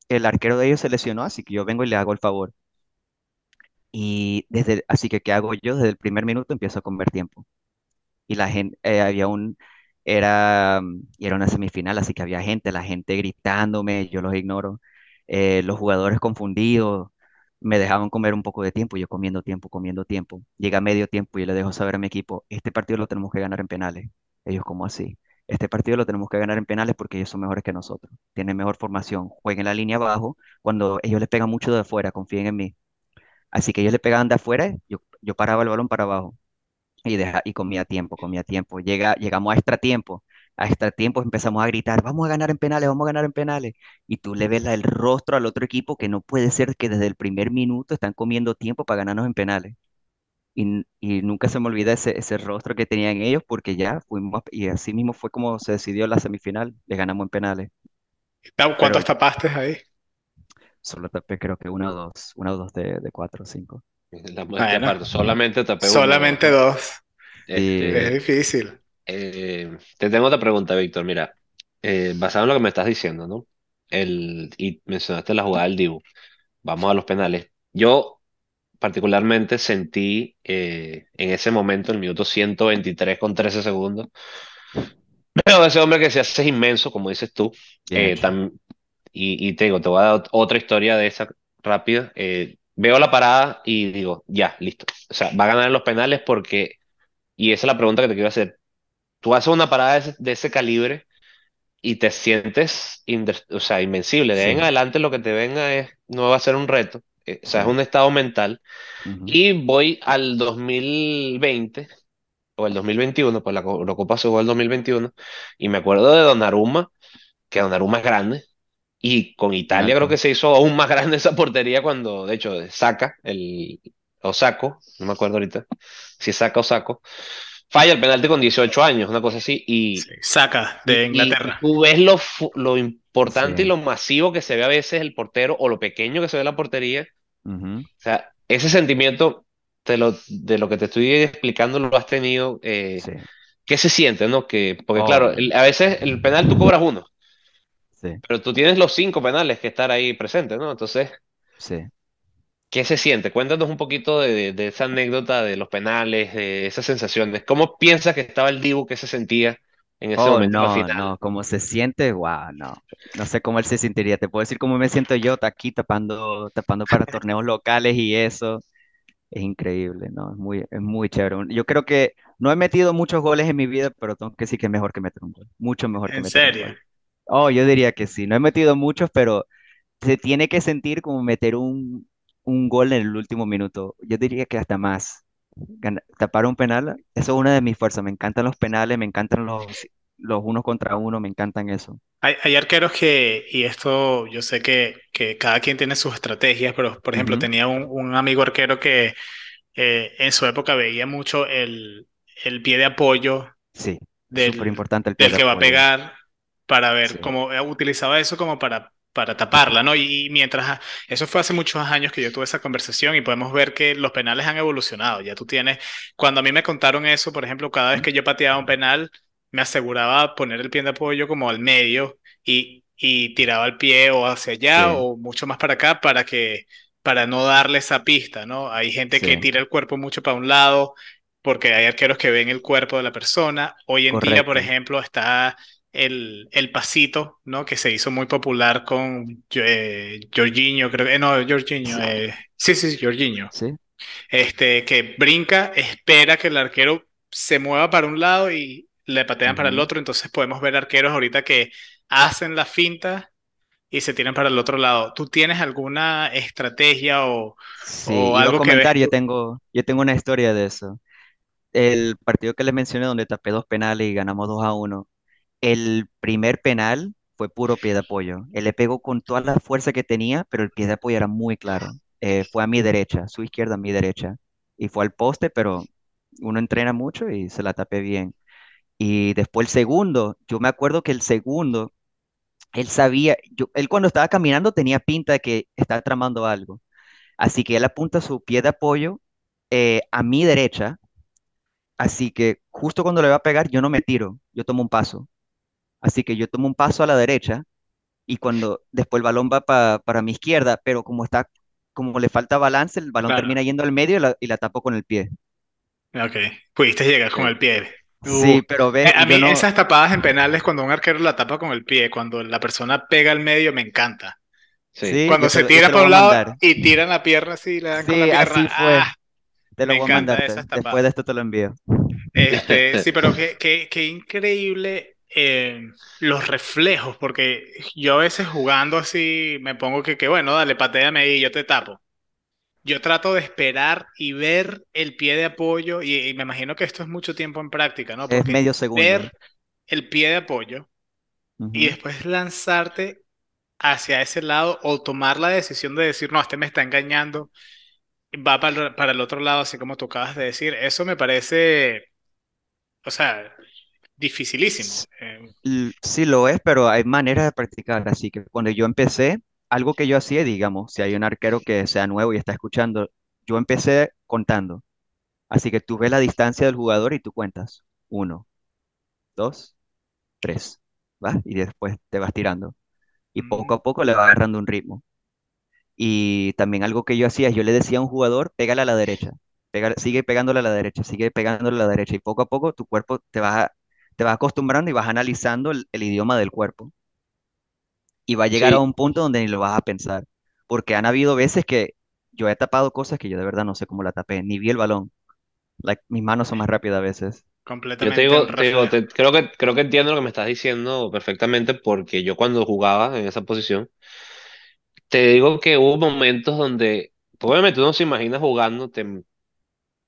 C: el arquero de ellos se lesionó, así que yo vengo y le hago el favor. Y desde, así que, ¿qué hago yo? Desde el primer minuto empiezo a comer tiempo. Y la gente, eh, había un, era, mm, era una semifinal, así que había gente, la gente gritándome, yo los ignoro. Eh, los jugadores confundidos, me dejaban comer un poco de tiempo, yo comiendo tiempo, comiendo tiempo. Llega medio tiempo y yo le dejo saber a mi equipo, este partido lo tenemos que ganar en penales. Ellos, como así? Este partido lo tenemos que ganar en penales porque ellos son mejores que nosotros, tienen mejor formación, jueguen la línea abajo, cuando ellos les pegan mucho de afuera, confíen en mí. Así que ellos le pegaban de afuera, yo, yo paraba el balón para abajo y, deja, y comía tiempo, comía tiempo. Llega, llegamos a extra tiempo. A extra tiempo empezamos a gritar, vamos a ganar en penales, vamos a ganar en penales. Y tú le ves el rostro al otro equipo que no puede ser que desde el primer minuto están comiendo tiempo para ganarnos en penales. Y, y nunca se me olvida ese, ese rostro que tenían ellos porque ya fuimos, a- y así mismo fue como se decidió la semifinal, le ganamos en penales. Pero
B: ¿cuántos tapaste ahí?
C: solo tapé creo que una o dos, una o dos de, de cuatro o cinco.
A: La
B: Bueno,
A: aparte, solamente tapé uno
B: solamente dos. Es
A: Este,
B: difícil.
A: eh, te tengo otra pregunta, Víctor. Mira, eh, basado en lo que me estás diciendo, ¿no? El, y mencionaste la jugada del Dibu. Vamos a los penales. Yo particularmente sentí eh, en ese momento, en el minuto 123 con 13 segundos, pero ese hombre que se hace inmenso, como dices tú, eh, y, y te digo, te voy a dar ot- otra historia de esa rápida. Eh, veo la parada y digo, ya, listo. O sea, va a ganar en los penales porque, y esa es la pregunta que te quiero hacer. Tú haces una parada de ese, de ese calibre y te sientes, o sea, invencible. De ahí en adelante lo que te venga es, no va a ser un reto. Eh, o sea, es
C: sí.
A: un estado mental.
C: ujú,
A: Y voy al 2020 o el 2021, pues la Co- Eurocopa se jugó el 2021, y me acuerdo de Donnarumma, que Donnarumma es grande, y con Italia creo que se hizo aún más grande esa portería cuando, de hecho, saca el o Saco, no me acuerdo ahorita, si Saca o Saco, falla el penalti con 18 años, una cosa así,
B: Sí,
A: y,
B: saca de
A: y, y- y
B: Inglaterra.
A: tú ves lo, lo importante y
C: Sí.
A: lo masivo que se ve a veces el portero, o lo pequeño que se ve la portería, o sea, ese sentimiento de lo, de lo que te estoy explicando lo has tenido. eh,
C: Sí.
A: ¿qué se siente, no? Que, porque claro,
C: Oh,
A: el- a veces el penal tú cobras uno,
C: sí,
A: pero tú tienes los cinco penales que estar ahí presentes, ¿no? Entonces,
C: sí.
A: ¿qué se siente? Cuéntanos un poquito de, de esa anécdota de los penales, de esas sensaciones. ¿Cómo piensas que estaba el Dibu, que se sentía en ese
C: Oh,
A: momento
C: no,
A: final?
C: no, cómo se siente, wow, no. No sé cómo él se sentiría. Te puedo decir cómo me siento yo aquí tapando, tapando para torneos locales y eso. Es increíble, ¿no? Es muy, es muy chévere. Un- Yo creo que no he metido muchos goles en mi vida, pero tengo que decir que es mejor que meter un gol. Mucho mejor que
B: En
C: meter un
B: serio.
C: gol. Oh, yo diría que sí. No he metido muchos, pero se tiene que sentir como meter un, un gol en el último minuto. Yo diría que hasta más. Tapar un penal, eso es una de mis fuerzas. Me encantan los penales, me encantan los, los unos contra uno, me encantan eso.
B: Hay, hay arqueros que, y esto yo sé que, que cada quien tiene sus estrategias, pero por ejemplo tenía un, un amigo arquero que eh, en su época veía mucho el, el pie de apoyo
C: Sí,
B: del,
C: importante el pie
B: del
C: de
B: que va a
C: apoyo.
B: pegar para ver
C: Sí.
B: cómo eh, utilizaba eso como para, para taparla, ¿no? Y, mientras, ah, eso fue hace muchos años que yo tuve esa conversación y podemos ver que los penales han evolucionado. Ya tú tienes, cuando a mí me contaron eso, por ejemplo, cada vez que yo pateaba un penal, me aseguraba poner el pie de apoyo como al medio y, y tiraba el pie o hacia allá
C: Sí,
B: o mucho más para acá para que para no darle esa pista, ¿no? Hay gente que tira el cuerpo mucho para un lado porque hay arqueros que ven el cuerpo de la persona. Hoy en día, por
C: correcto.
B: ejemplo, está el, el pasito, ¿no? Que se hizo muy popular con eh, Jorginho, creo que, no, Jorginho,
C: Sí,
B: eh, sí, sí, Jorginho,
C: sí,
B: este, que brinca, espera que el arquero se mueva para un lado y le patean para el otro, entonces podemos ver arqueros ahorita que hacen la finta y se tiran para el otro lado. ¿Tú tienes alguna estrategia o,
C: Sí,
B: o algo que ves
C: yo tengo, yo tengo una historia de eso. El partido que les mencioné donde tapé dos penales y ganamos 2 a uno. El primer penal fue puro pie de apoyo. Él le pegó con toda la fuerza que tenía, pero el pie de apoyo era muy claro. Eh, fue a mi derecha, su izquierda a mi derecha. Y fue al poste, pero uno entrena mucho y se la tapé bien. Y después el segundo, yo me acuerdo que el segundo, él sabía, él cuando estaba caminando tenía pinta de que estaba tramando algo. Así que él apunta su pie de apoyo eh, a mi derecha. Así que justo cuando le va a pegar, yo no me tiro, yo tomo un paso. Así que yo tomo un paso a la derecha y cuando después el balón va pa- para mi izquierda, pero como está, como le falta balance, el balón
B: Claro,
C: termina yendo al medio y la, y la tapo con el pie.
B: ok, pudiste llegar con el pie. Uh,
C: Sí, pero
B: eh,
C: ves,
B: a mí
C: no,
B: esas tapadas en penales cuando un arquero la tapa con el pie, cuando la persona pega al medio, me encanta.
A: sí.
B: Cuando
C: te
B: se tira para
C: a
B: un lado
C: mandar.
B: y tiran la pierna así, le dan con la pierna,
C: así fue.
B: ¡ah!
C: Te lo
B: Me
C: voy a
B: esas
C: Después de esto te lo envío.
B: Este, *laughs* sí, pero qué, qué, qué increíble eh, los reflejos, porque yo a veces jugando así me pongo que, que bueno, dale, pateame y yo te tapo. Yo trato de esperar y ver el pie de apoyo y, y me imagino que esto es mucho tiempo en práctica, ¿no?
C: Es medio segundo.
B: ver el pie de apoyo y después lanzarte hacia ese lado o tomar la decisión de decir, no, este me está engañando, va para, el- para el otro lado, así como tú acabas de decir, eso me parece, o sea, dificilísimo. Eh,
C: Sí lo es, pero hay maneras de practicar. Así que cuando yo empecé, algo que yo hacía, digamos, si hay un arquero que sea nuevo y está escuchando, yo empecé contando. Así que tú ves la distancia del jugador y tú cuentas. Uno, dos, tres. ¿Va? Y después te vas tirando. Y poco a poco le va agarrando un ritmo. Y también algo que yo hacía, yo le decía a un jugador, pégale a la derecha, sigue pegándole a la derecha, sigue pegándole a la derecha. Y poco a poco tu cuerpo te va, te va acostumbrando y vas analizando el, el idioma del cuerpo. Y va a llegar a un punto donde ni lo vas a pensar. Porque han habido veces que yo he tapado cosas que yo de verdad no sé cómo la tapé, ni vi el balón. Like, mis manos son más rápidas a veces.
A: yo te
B: completamente
A: digo, te digo, te- creo que, creo que entiendo lo que me estás diciendo perfectamente porque yo cuando jugaba en esa posición, te digo que hubo momentos donde, obviamente uno se imagina jugando, te,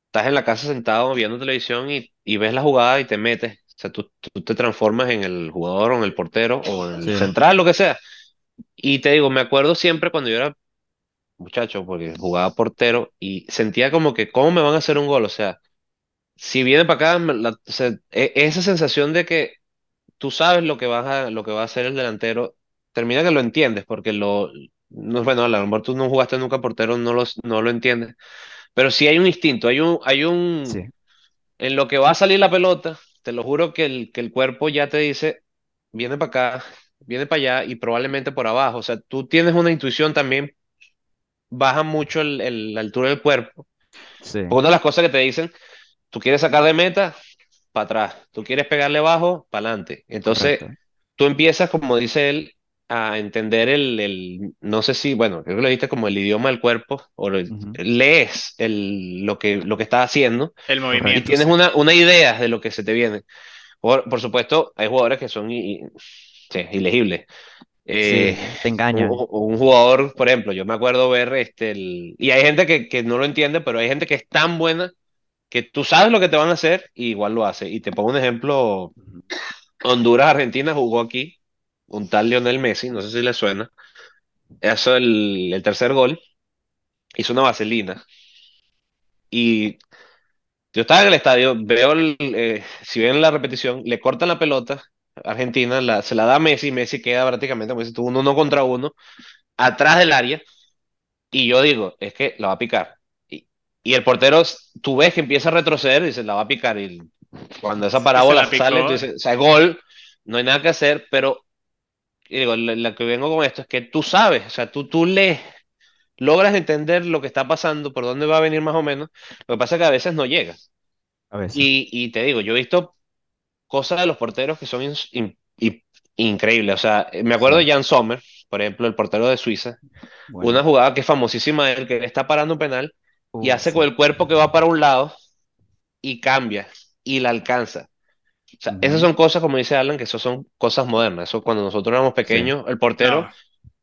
A: estás en la casa sentado viendo televisión y, y ves la jugada y te metes. O sea, tú, tú te transformas en el jugador o en el portero o en el
C: Sí,
A: central, lo que sea. Y te digo, me acuerdo siempre cuando yo era muchacho, porque jugaba portero y sentía como que, ¿cómo me van a hacer un gol? O sea, si viene para acá, la- o sea, e- esa sensación de que tú sabes lo que vas a, lo que va a hacer el delantero, termina que lo entiendes, porque lo, no, bueno, a lo mejor tú no jugaste nunca portero, no lo, no lo entiendes, pero sí hay un instinto, hay un, hay un,
C: sí,
A: en lo que va a salir la pelota, te lo juro que el, que el cuerpo ya te dice, viene para acá, viene para allá y probablemente por abajo, o sea, tú tienes una intuición también, baja mucho el, el- la altura del cuerpo,
C: sí,
A: una de las cosas que te dicen, tú quieres sacar de meta, para atrás. Tú quieres pegarle bajo, para adelante. Entonces,
C: correcto.
A: tú empiezas, como dice él, a entender el, el- no sé si, bueno, creo que lo dijiste como el idioma del cuerpo, o
C: Ujú,
A: lees el, lo que, lo que estás haciendo
B: El
A: y
B: movimiento,
A: tienes
B: sí.
A: una, una idea de lo que se te viene. Por, por supuesto, hay jugadores que son i- sí, ilegibles. Eh,
C: Sí, te
A: un,
C: engañan.
A: un jugador, por ejemplo, yo me acuerdo ver este, el, y hay gente que, que no lo entiende, pero hay gente que es tan buena que tú sabes lo que te van a hacer y igual lo hace. Y te pongo un ejemplo,
C: Ujú,
A: Honduras-Argentina jugó aquí, un tal Lionel Messi, no sé si le suena, hizo el, el tercer gol, hizo una vaselina. Y yo estaba en el estadio, veo, el, eh, si ven la repetición, le cortan la pelota, Argentina la, se la da a Messi, Messi queda prácticamente, como dices tú, uno, contra uno, atrás del área, y yo digo, es que la va a picar. Y, y el portero, tú ves que empieza a retroceder y dice, la va a picar. Y cuando esa
B: se
A: parábola
B: la
A: sale, tú dices, o sea, gol, no hay nada que hacer, pero digo, la, que vengo con esto es que tú sabes, o sea, tú, tú lees, logras entender lo que está pasando, por dónde va a venir más o menos. Lo que pasa es que a veces no llega.
C: A veces.
A: Y, y te digo, yo he visto cosas de los porteros que son ins- in- in- increíbles. O sea, me acuerdo de Jan Sommer, por ejemplo, el portero de Suiza, una jugada que es famosísima de él, que está parando un penal y hace con el cuerpo que va para un lado y cambia y la alcanza. O sea, esas son cosas, como dice Alan, que eso son cosas modernas. Eso cuando nosotros éramos
C: Sí,
A: pequeños, el portero
B: No,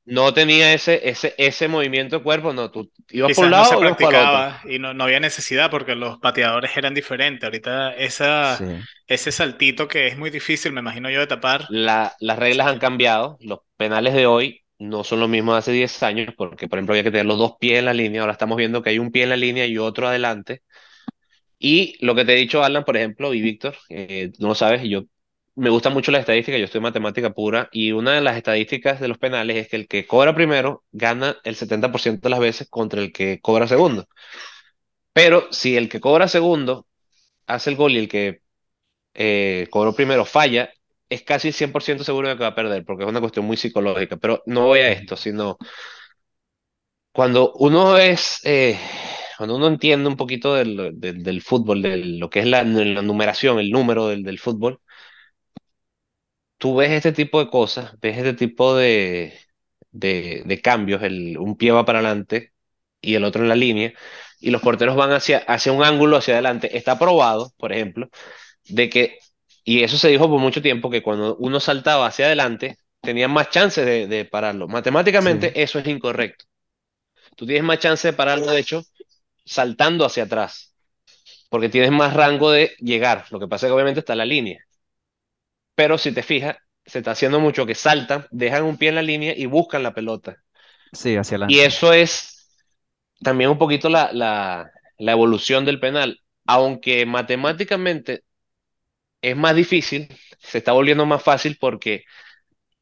A: no tenía ese, ese, ese movimiento de cuerpo, no, tú ibas por un
B: quizás no se
A: lado o ibas para el otro.
B: practicaba y no, no había necesidad porque los pateadores eran diferentes. Ahorita esa,
C: sí,
B: ese saltito que es muy difícil, me imagino yo, de tapar,
A: La- las reglas han cambiado, los penales de hoy no son los mismos de hace 10 años, porque por ejemplo había que tener los dos pies en la línea, ahora estamos viendo que hay un pie en la línea y otro adelante. Y lo que te he dicho, Alan, por ejemplo, y Víctor, eh, no lo sabes, yo me gusta mucho la estadística, yo estoy matemática pura, y una de las estadísticas de los penales es que el que cobra primero gana el 70% de las veces contra el que cobra segundo. Pero si el que cobra segundo hace el gol y el que eh, cobró primero falla, es casi 100% seguro de que va a perder, porque es una cuestión muy psicológica. Pero no voy a esto, sino cuando uno es, eh, cuando uno entiende un poquito del, del, del fútbol, de lo que es la, la numeración, el número del, del fútbol, tú ves este tipo de cosas, ves este tipo de, de, de cambios, el, un pie va para adelante y el otro en la línea, y los porteros van hacia, hacia un ángulo hacia adelante. Está probado, por ejemplo, de que, y eso se dijo por mucho tiempo, que cuando uno saltaba hacia adelante, tenía más chances de, de pararlo.
C: sí,
A: Matemáticamente eso es incorrecto. Tú tienes más chance de pararlo, de hecho, saltando hacia atrás, porque tienes más rango de llegar. Lo que pasa es que obviamente está la línea. Pero si te fijas, se está haciendo mucho que saltan, dejan un pie en la línea y buscan la pelota.
C: sí, hacia
A: Y
C: adelante.
A: eso es también un poquito la, la, la evolución del penal. Aunque matemáticamente es más difícil, se está volviendo más fácil porque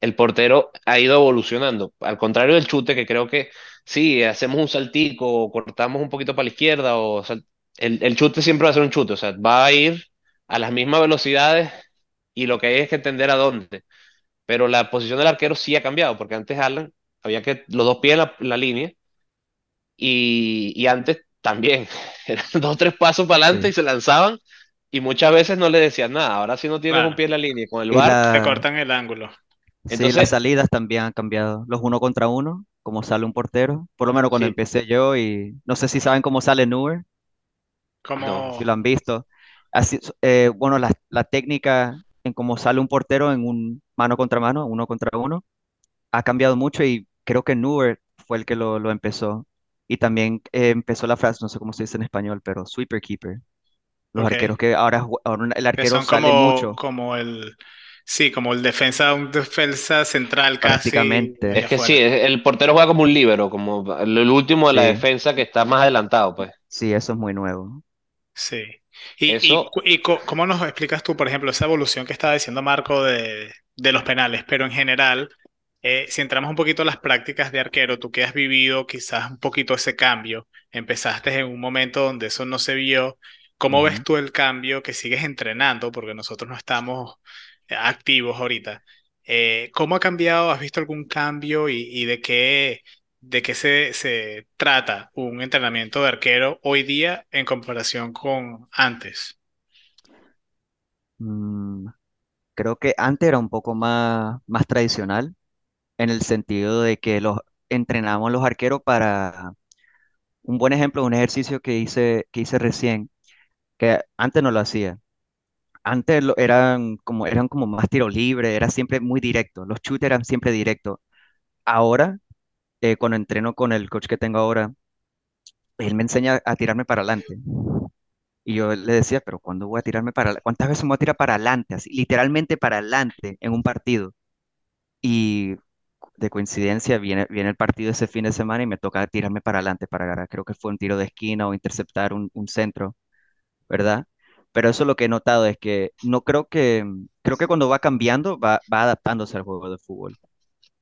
A: el portero ha ido evolucionando. Al contrario del chute, que creo que sí, hacemos un saltico, o cortamos un poquito para la izquierda, o, sal- el, el chute siempre va a ser un chute, o sea, va a ir a las mismas velocidades y lo que hay es que entender a dónde. Pero la posición del arquero sí ha cambiado, porque antes Alan había que los dos pies en la, la línea y, y antes también, *laughs* eran dos o tres pasos para adelante y se lanzaban y muchas veces no le decían nada. Ahora si no tienes un pie en la línea y con el
C: Y
A: bar,
B: te
C: la,
B: cortan el ángulo.
C: sí, las
A: entonces,
C: salidas también han cambiado. Los uno contra uno, como sale un portero. Por lo menos cuando
A: sí,
C: empecé yo y no sé si saben cómo sale Neuer,
A: no.
C: si lo han visto. Así, eh, bueno, la, la técnica en cómo sale un portero en un mano contra mano, uno contra uno, ha cambiado mucho y creo que Neuer fue el que lo, lo empezó. Y también eh, empezó la frase, no sé cómo se dice en español, pero sweeper keeper. Los arqueros que ahora, el
B: Que
C: arquero
B: son
C: sale
B: como,
C: mucho,
B: como el, sí, como el defensa, un defensa central casi
C: prácticamente.
A: Es que sí,
B: afuera.
A: el portero juega como un líbero, como el, último de la
C: Sí,
A: defensa que está más adelantado, pues.
C: sí, eso es muy nuevo.
B: Sí. Y, y,
A: Eso,
B: cómo nos explicas tú, por ejemplo, esa evolución que estaba diciendo Marco de, de los penales, pero en general, eh, si entramos un poquito a las prácticas de arquero, tú que has vivido quizás un poquito ese cambio, empezaste en un momento donde eso no se vio, ¿cómo ves tú el cambio que sigues entrenando? Porque nosotros no estamos activos ahorita. Eh, ¿cómo ha cambiado? ¿Has visto algún cambio y, y de qué, de qué se, se trata un entrenamiento de arquero hoy día en comparación con antes?
C: Mm, creo que antes era un poco más, más tradicional, en el sentido de que los entrenamos los arqueros para un buen ejemplo, un ejercicio que hice, que hice recién, que antes no lo hacía. Antes lo- eran como, eran como más tiro libre, era siempre muy directo, los chutes eran siempre directos. Ahora, eh, cuando entreno con el coach que tengo ahora, él me enseña a tirarme para adelante. Y yo le decía, pero ¿cuándo voy a tirarme para? ¿Cuántas veces me voy a tirar para adelante? Así, literalmente para adelante en un partido. Y de coincidencia viene, viene el partido ese fin de semana y me toca tirarme para adelante para ganar. Creo que fue un tiro de esquina o interceptar un, un centro, ¿verdad? Pero eso lo que he notado es que no creo que, creo que cuando va cambiando va, va adaptándose al juego de fútbol,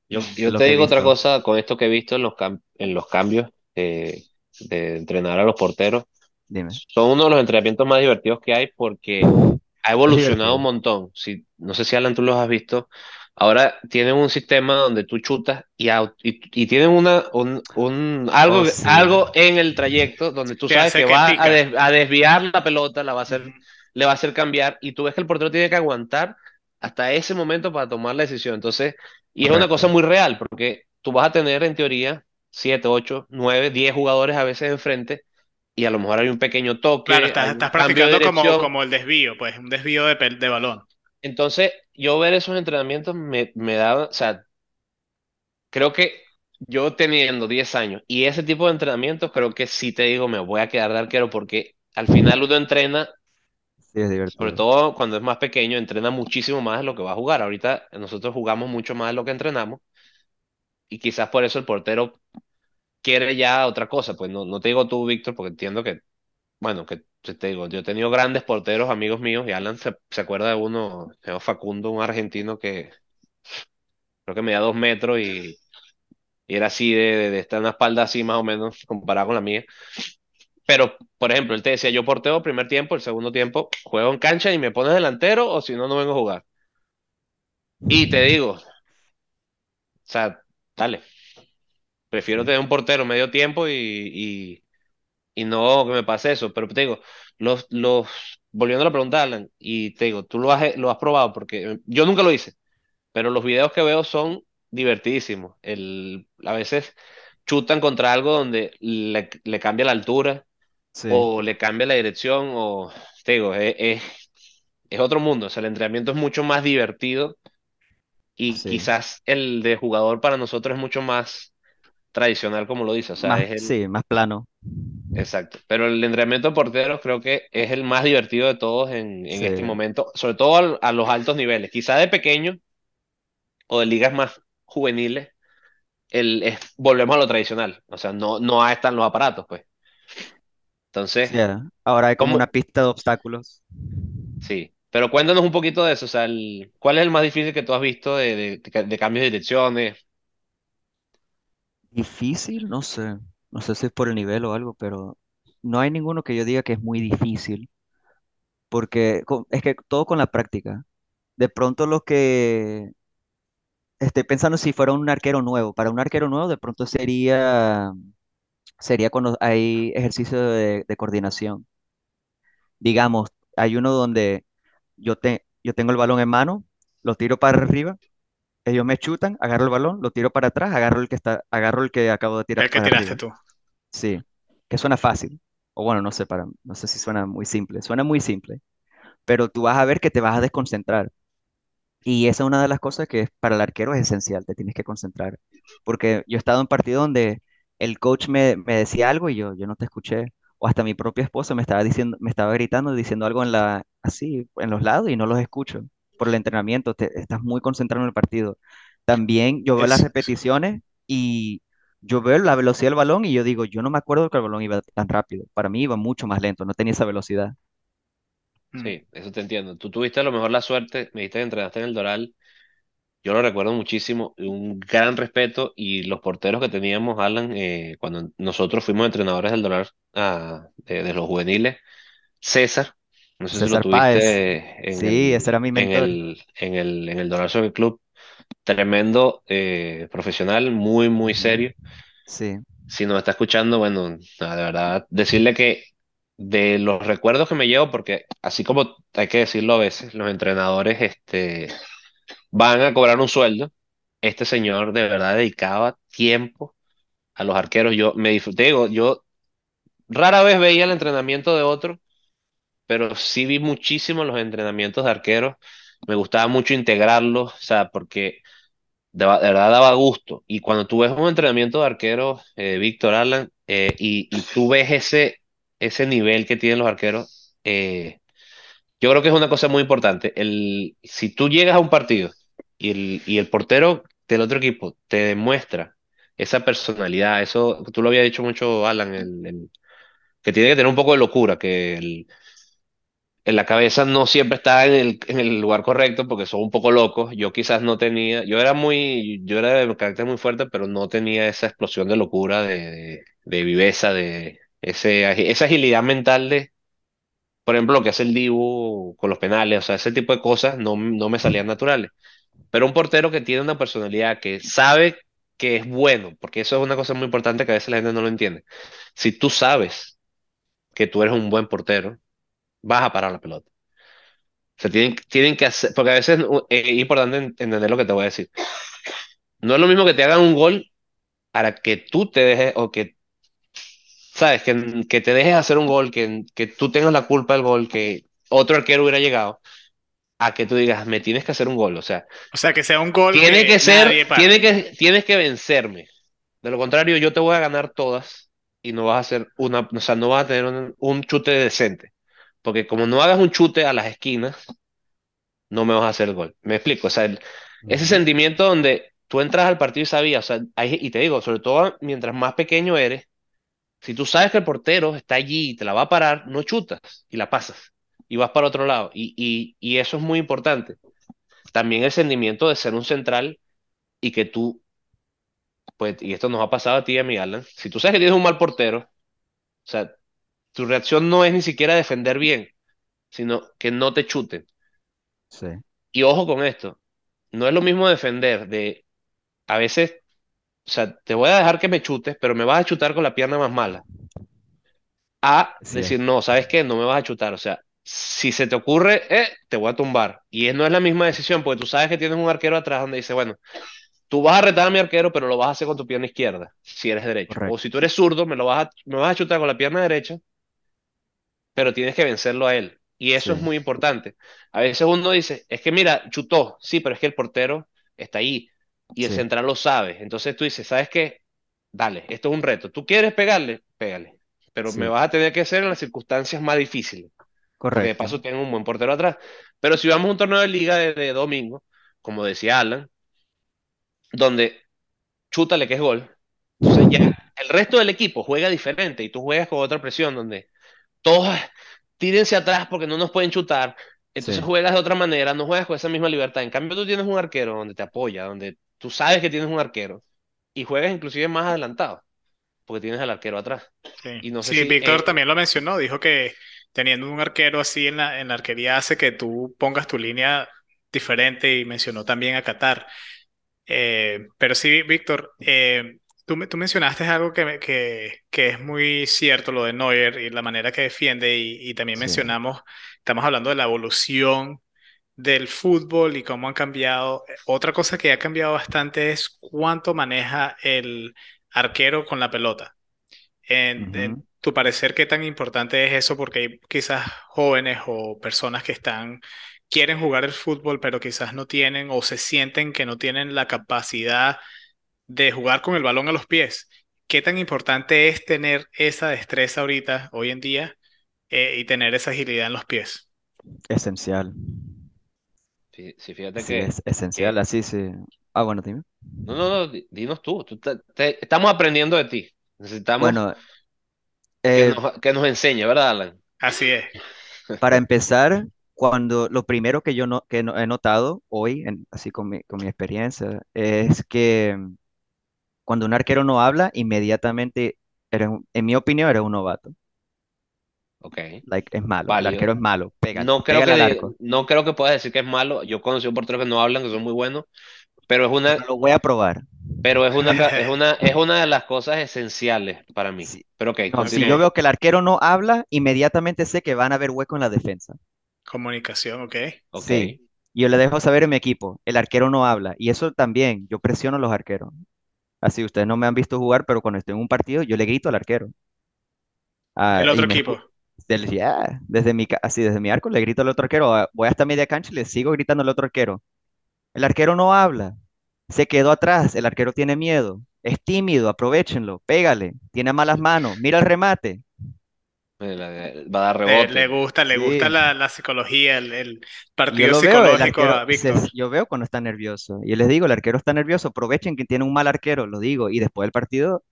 A: yo, yo te digo otra cosa con esto que he visto en los, cam- en los cambios eh, de entrenar a los porteros.
C: Dime.
A: Son uno de los entrenamientos más divertidos que hay porque ha evolucionado un montón. Si, no sé si Alan tú los has visto. Ahora tienen un sistema donde tú chutas y, au- y, y tienen una, un, un- algo,
C: Oh, sí,
A: algo en el trayecto donde tú sabes que
B: que
A: va a,
B: pica.
A: des- a desviar la pelota, la va a hacer, le va a hacer cambiar y tú ves que el portero tiene que aguantar hasta ese momento para tomar la decisión. Entonces, y es una cosa muy real porque tú vas a tener en teoría 7 8 9 10 jugadores a veces enfrente y a lo mejor hay un pequeño
B: Claro,
A: toque,
B: estás,
A: un
B: estás practicando como, como el desvío, pues, un desvío de, de balón.
A: Entonces, yo ver esos entrenamientos me, me da, o sea, creo que yo teniendo 10 años y ese tipo de entrenamientos, creo que sí te digo, me voy a quedar de arquero porque al final uno entrena,
C: Sí, es
A: sobre
C: divertido.
A: todo cuando es más pequeño, entrena muchísimo más de lo que va a jugar. Ahorita nosotros jugamos mucho más de lo que entrenamos y quizás por eso el portero quiere ya otra cosa. Pues no, no te digo tú, Víctor, porque entiendo que, bueno, que te digo, yo he tenido grandes porteros, amigos míos, y Alan se, acuerda de uno, se llama Facundo, un argentino que creo que medía dos metros y, era así de, de, estar en una espalda así más o menos comparado con la mía. Pero, por ejemplo, él te decía, yo porteo primer tiempo, el segundo tiempo juego en cancha y me pones delantero o si no, no vengo a jugar. Y te digo, o sea, dale, prefiero tener un portero medio tiempo y, y no que me pase eso. Pero te digo, los, los, volviendo a la pregunta, Alan, y te digo, tú lo has, lo has probado porque yo nunca lo hice, pero los videos que veo son divertidísimos. El, a veces chutan contra algo donde le, le cambia la altura
C: sí,
A: o le cambia la dirección o, te digo, es, es, es otro mundo. O sea, el entrenamiento es mucho más divertido y
C: sí.
A: quizás el de jugador para nosotros es mucho más tradicional, como lo dice. O sea,
C: Más,
A: es el...
C: sí, más plano.
A: Exacto. Pero el entrenamiento de porteros creo que es el más divertido de todos en, en
C: Sí,
A: este momento, sobre todo al- a los altos niveles. Quizá de pequeño o de ligas más juveniles, el, es, volvemos a lo tradicional. O sea, no, no están los aparatos, pues. Entonces,
C: ah, Ahora hay como
A: ¿cómo?
C: una pista de obstáculos.
A: Sí. Pero cuéntanos un poquito de eso. O sea, el- ¿cuál es el más difícil que tú has visto de, de, de cambios de direcciones?
C: Difícil, no sé. No sé si es por el nivel o algo, pero no hay ninguno que yo diga que es muy difícil, porque es que todo con la práctica. De pronto lo que estoy pensando si fuera un arquero nuevo, para un arquero nuevo de pronto sería, sería cuando hay ejercicio de, de coordinación. Digamos, hay uno donde yo, te, yo tengo el balón en mano, lo tiro para arriba, ellos me chutan, agarro el balón, lo tiro para atrás, agarro el que está, agarro el que acabo de tirar
B: El que tiraste
C: arriba.
B: tú.
C: Sí, que suena fácil. O bueno, no sé, para, no sé si suena muy simple. Suena muy simple, pero tú vas a ver que te vas a desconcentrar. Y esa es una de las cosas que para el arquero es esencial, te tienes que concentrar. Porque yo he estado en partidos donde el coach me, me decía algo y yo, yo no te escuché. O hasta mi propia esposa me estaba diciendo, me estaba gritando, diciendo algo en la, así, en los lados y no los escucho. Por el entrenamiento, te, estás muy concentrado en el partido. También yo veo las
B: Es,
C: repeticiones y yo veo la velocidad del balón y yo digo, yo no me acuerdo que el balón iba tan rápido. Para mí iba mucho más lento, no tenía esa velocidad.
B: mm,
A: Sí, eso te entiendo. Tú tuviste a lo mejor la suerte, me dijiste que entrenaste en el Doral. Yo lo recuerdo muchísimo, un gran respeto y los porteros que teníamos, Alan, eh, cuando nosotros fuimos entrenadores del Doral ah, de, de los juveniles, César, no sé si lo tuviste en
C: sí, ese
A: el,
C: era mi
A: en
C: mentor.
A: el, en el, en el Doral Soccer Club, tremendo eh, profesional, muy, muy serio.
C: Sí,
A: Si nos está escuchando, bueno, de verdad, decirle que de los recuerdos que me llevo, porque así como hay que decirlo a veces, los entrenadores este, van a cobrar un sueldo, este señor de verdad dedicaba tiempo a los arqueros. Yo me disfruté, digo, yo rara vez veía el entrenamiento de otro, pero sí vi muchísimo los entrenamientos de arqueros. Me gustaba mucho integrarlos, o sea, porque de, verdad daba gusto. Y cuando tú ves un entrenamiento de arqueros, eh, Víctor eh, y, tú ves ese, ese nivel que tienen los arqueros, eh, yo creo que es una cosa muy importante. El, si tú llegas a un partido y el, y el portero del otro equipo te demuestra esa personalidad, eso tú lo había dicho mucho, Alan, el- que tiene que tener un poco de locura, que el, en la cabeza no siempre está en el, en el lugar correcto porque son un poco locos. Yo quizás no tenía, yo era muy, yo era de carácter muy fuerte, pero no tenía esa explosión de locura, de, de, viveza, de ese, esa agilidad mental de, por ejemplo, lo que hace el Dibu con los penales, o sea, ese tipo de cosas no, no me salían naturales. Pero un portero que tiene una personalidad, que sabe que es bueno, porque eso es una cosa muy importante que a veces la gente no lo entiende. Si tú sabes que tú eres un buen portero, vas a parar la pelota. O sea, tienen, tienen que hacer, porque a veces es importante en- entender lo que te voy a decir. No es lo mismo que te hagan un gol para que tú te dejes, o que, sabes, que, que te dejes hacer un gol, que, que tú tengas la culpa del gol, que otro arquero hubiera llegado, a que tú digas, me tienes que hacer un gol. O sea,
B: o sea, que sea un gol
A: tiene
B: que
A: que ser, tiene que, tienes que vencerme. De lo contrario, yo te voy a ganar todas y no vas a hacer una, o sea, no vas a tener un, un chute decente. Porque como no hagas un chute a las esquinas, no me vas a hacer el gol. Me explico, o sea, el- ese sentimiento donde tú entras al partido y sabías, o sea, hay- y te digo, sobre todo mientras más pequeño eres, si tú sabes que el portero está allí y te la va a parar, no chutas y la pasas y vas para otro lado. Y, y, y eso es muy importante. También el sentimiento de ser un central y que tú, pues, y esto nos ha pasado a ti y a mi Alan, si tú sabes que tienes un mal portero, o sea, tu reacción no es ni siquiera defender bien, sino que no te chuten.
C: sí,
A: Y ojo con esto, no es lo mismo defender de a veces O sea, te voy a dejar que me chutes, pero me vas a chutar con la pierna más mala. A
C: sí,
A: decir, no, ¿sabes qué? No me vas a chutar. O sea, si se te ocurre, eh, te voy a tumbar. Y no es la misma decisión, porque tú sabes que tienes un arquero atrás donde dice, bueno, tú vas a retar a mi arquero, pero lo vas a hacer con tu pierna izquierda, si eres derecho. O si tú eres zurdo, me lo vas a, me vas a chutar con la pierna derecha, pero tienes que vencerlo a él. Y eso es muy importante. A veces uno dice, es que mira, chutó, sí, pero es que el portero está ahí y el
C: sí,
A: central lo sabe. Entonces tú dices, ¿sabes qué? Dale, esto es un reto. ¿Tú quieres pegarle? Pégale. Pero me vas a tener que hacer en las circunstancias más difíciles, porque de
C: correcto.
A: paso tengo un buen portero atrás. Pero si vamos a un torneo de liga de, de domingo, como decía Alan, donde chútale que es gol, entonces ya el resto del equipo juega diferente y tú juegas con otra presión donde todos "Ah, tírense atrás porque no nos pueden chutar. Entonces
C: Sí,
A: juegas de otra manera, no juegas con esa misma libertad. En cambio, tú tienes un arquero donde te apoya, donde tú sabes que tienes un arquero. y juegas inclusive más adelantado, porque tienes al arquero atrás.
B: Sí,
A: Y no sé
B: Sí,
A: si
B: Víctor
A: eh,
B: también lo mencionó, dijo que teniendo un arquero así en la, en la arquería hace que tú pongas tu línea diferente y mencionó también a Qatar. Eh, pero sí, Víctor, eh, tú, tú mencionaste algo que, que, que es muy cierto, lo de Neuer y la manera que defiende, y, y también
C: Sí,
B: mencionamos, estamos hablando de la evolución del fútbol y cómo han cambiado. Otra cosa que ha cambiado bastante es cuánto maneja el arquero con la pelota. En, tu parecer, ¿qué tan importante es eso? Porque hay quizás jóvenes o personas que están, quieren jugar el fútbol, pero quizás no tienen o se sienten que no tienen la capacidad de jugar con el balón a los pies. ¿Qué tan importante es tener esa destreza ahorita, hoy en día, eh, y tener esa agilidad en los pies?
C: Esencial.
A: sí, sí, fíjate
C: Sí,
A: que,
C: es esencial,
A: que
C: así sí. Ah, bueno, dime.
A: no, no, no, di- dinos tú, tú te- te- estamos aprendiendo de ti. Necesitamos
C: Bueno,
A: que
C: eh,
A: nos, que nos enseñe, ¿verdad, Alan?
B: Así es. *laughs*
C: para empezar, cuando lo primero que yo no, que no- he notado hoy, en- así con mi, con mi experiencia, es que cuando un arquero no habla, inmediatamente, eres en mi opinión, eres un novato.
A: Ok,
C: Like, es malo, el arquero es malo, pégale,
A: No creo
C: pégale
A: que,
C: al
A: de-
C: arco.
A: no creo que puedas decir que es malo. Yo conocí un portero que no hablan, que son muy buenos, pero es una,
C: Pero lo voy a probar.
A: pero es una, es *laughs* una, es una de las cosas esenciales para mí.
C: Si,
A: Pero ok,
C: no, si yo veo que el arquero no habla, inmediatamente sé que van a haber hueco en la defensa.
B: Comunicación, ok.
A: Ok,
C: Sí, y yo le dejo saber en mi equipo, el arquero no habla. Y eso también, yo presiono a los arqueros. Así, ustedes no me han visto jugar, pero cuando estoy en un partido, yo le grito al arquero. Ah,
B: El otro equipo.
C: del- ya, desde mi, así, desde mi arco le grito al otro arquero. ah, Voy hasta media cancha y le sigo gritando al otro arquero. El arquero no habla. Se quedó atrás. El arquero tiene miedo. Es tímido. Aprovechenlo. Pégale. Tiene malas manos. Mira el remate.
A: Eh, va a dar
B: Le, le
A: rebote.
B: gusta, le gusta
C: Sí.
B: la, la psicología, el, el
C: Y yo
B: partido
C: veo, el
B: psicológico
C: arquero,
B: a
C: se-
B: Víctor.
C: yo veo cuando está nervioso. Y les digo, el arquero está nervioso. Aprovechen que tiene un mal arquero. Lo digo. Y después del partido,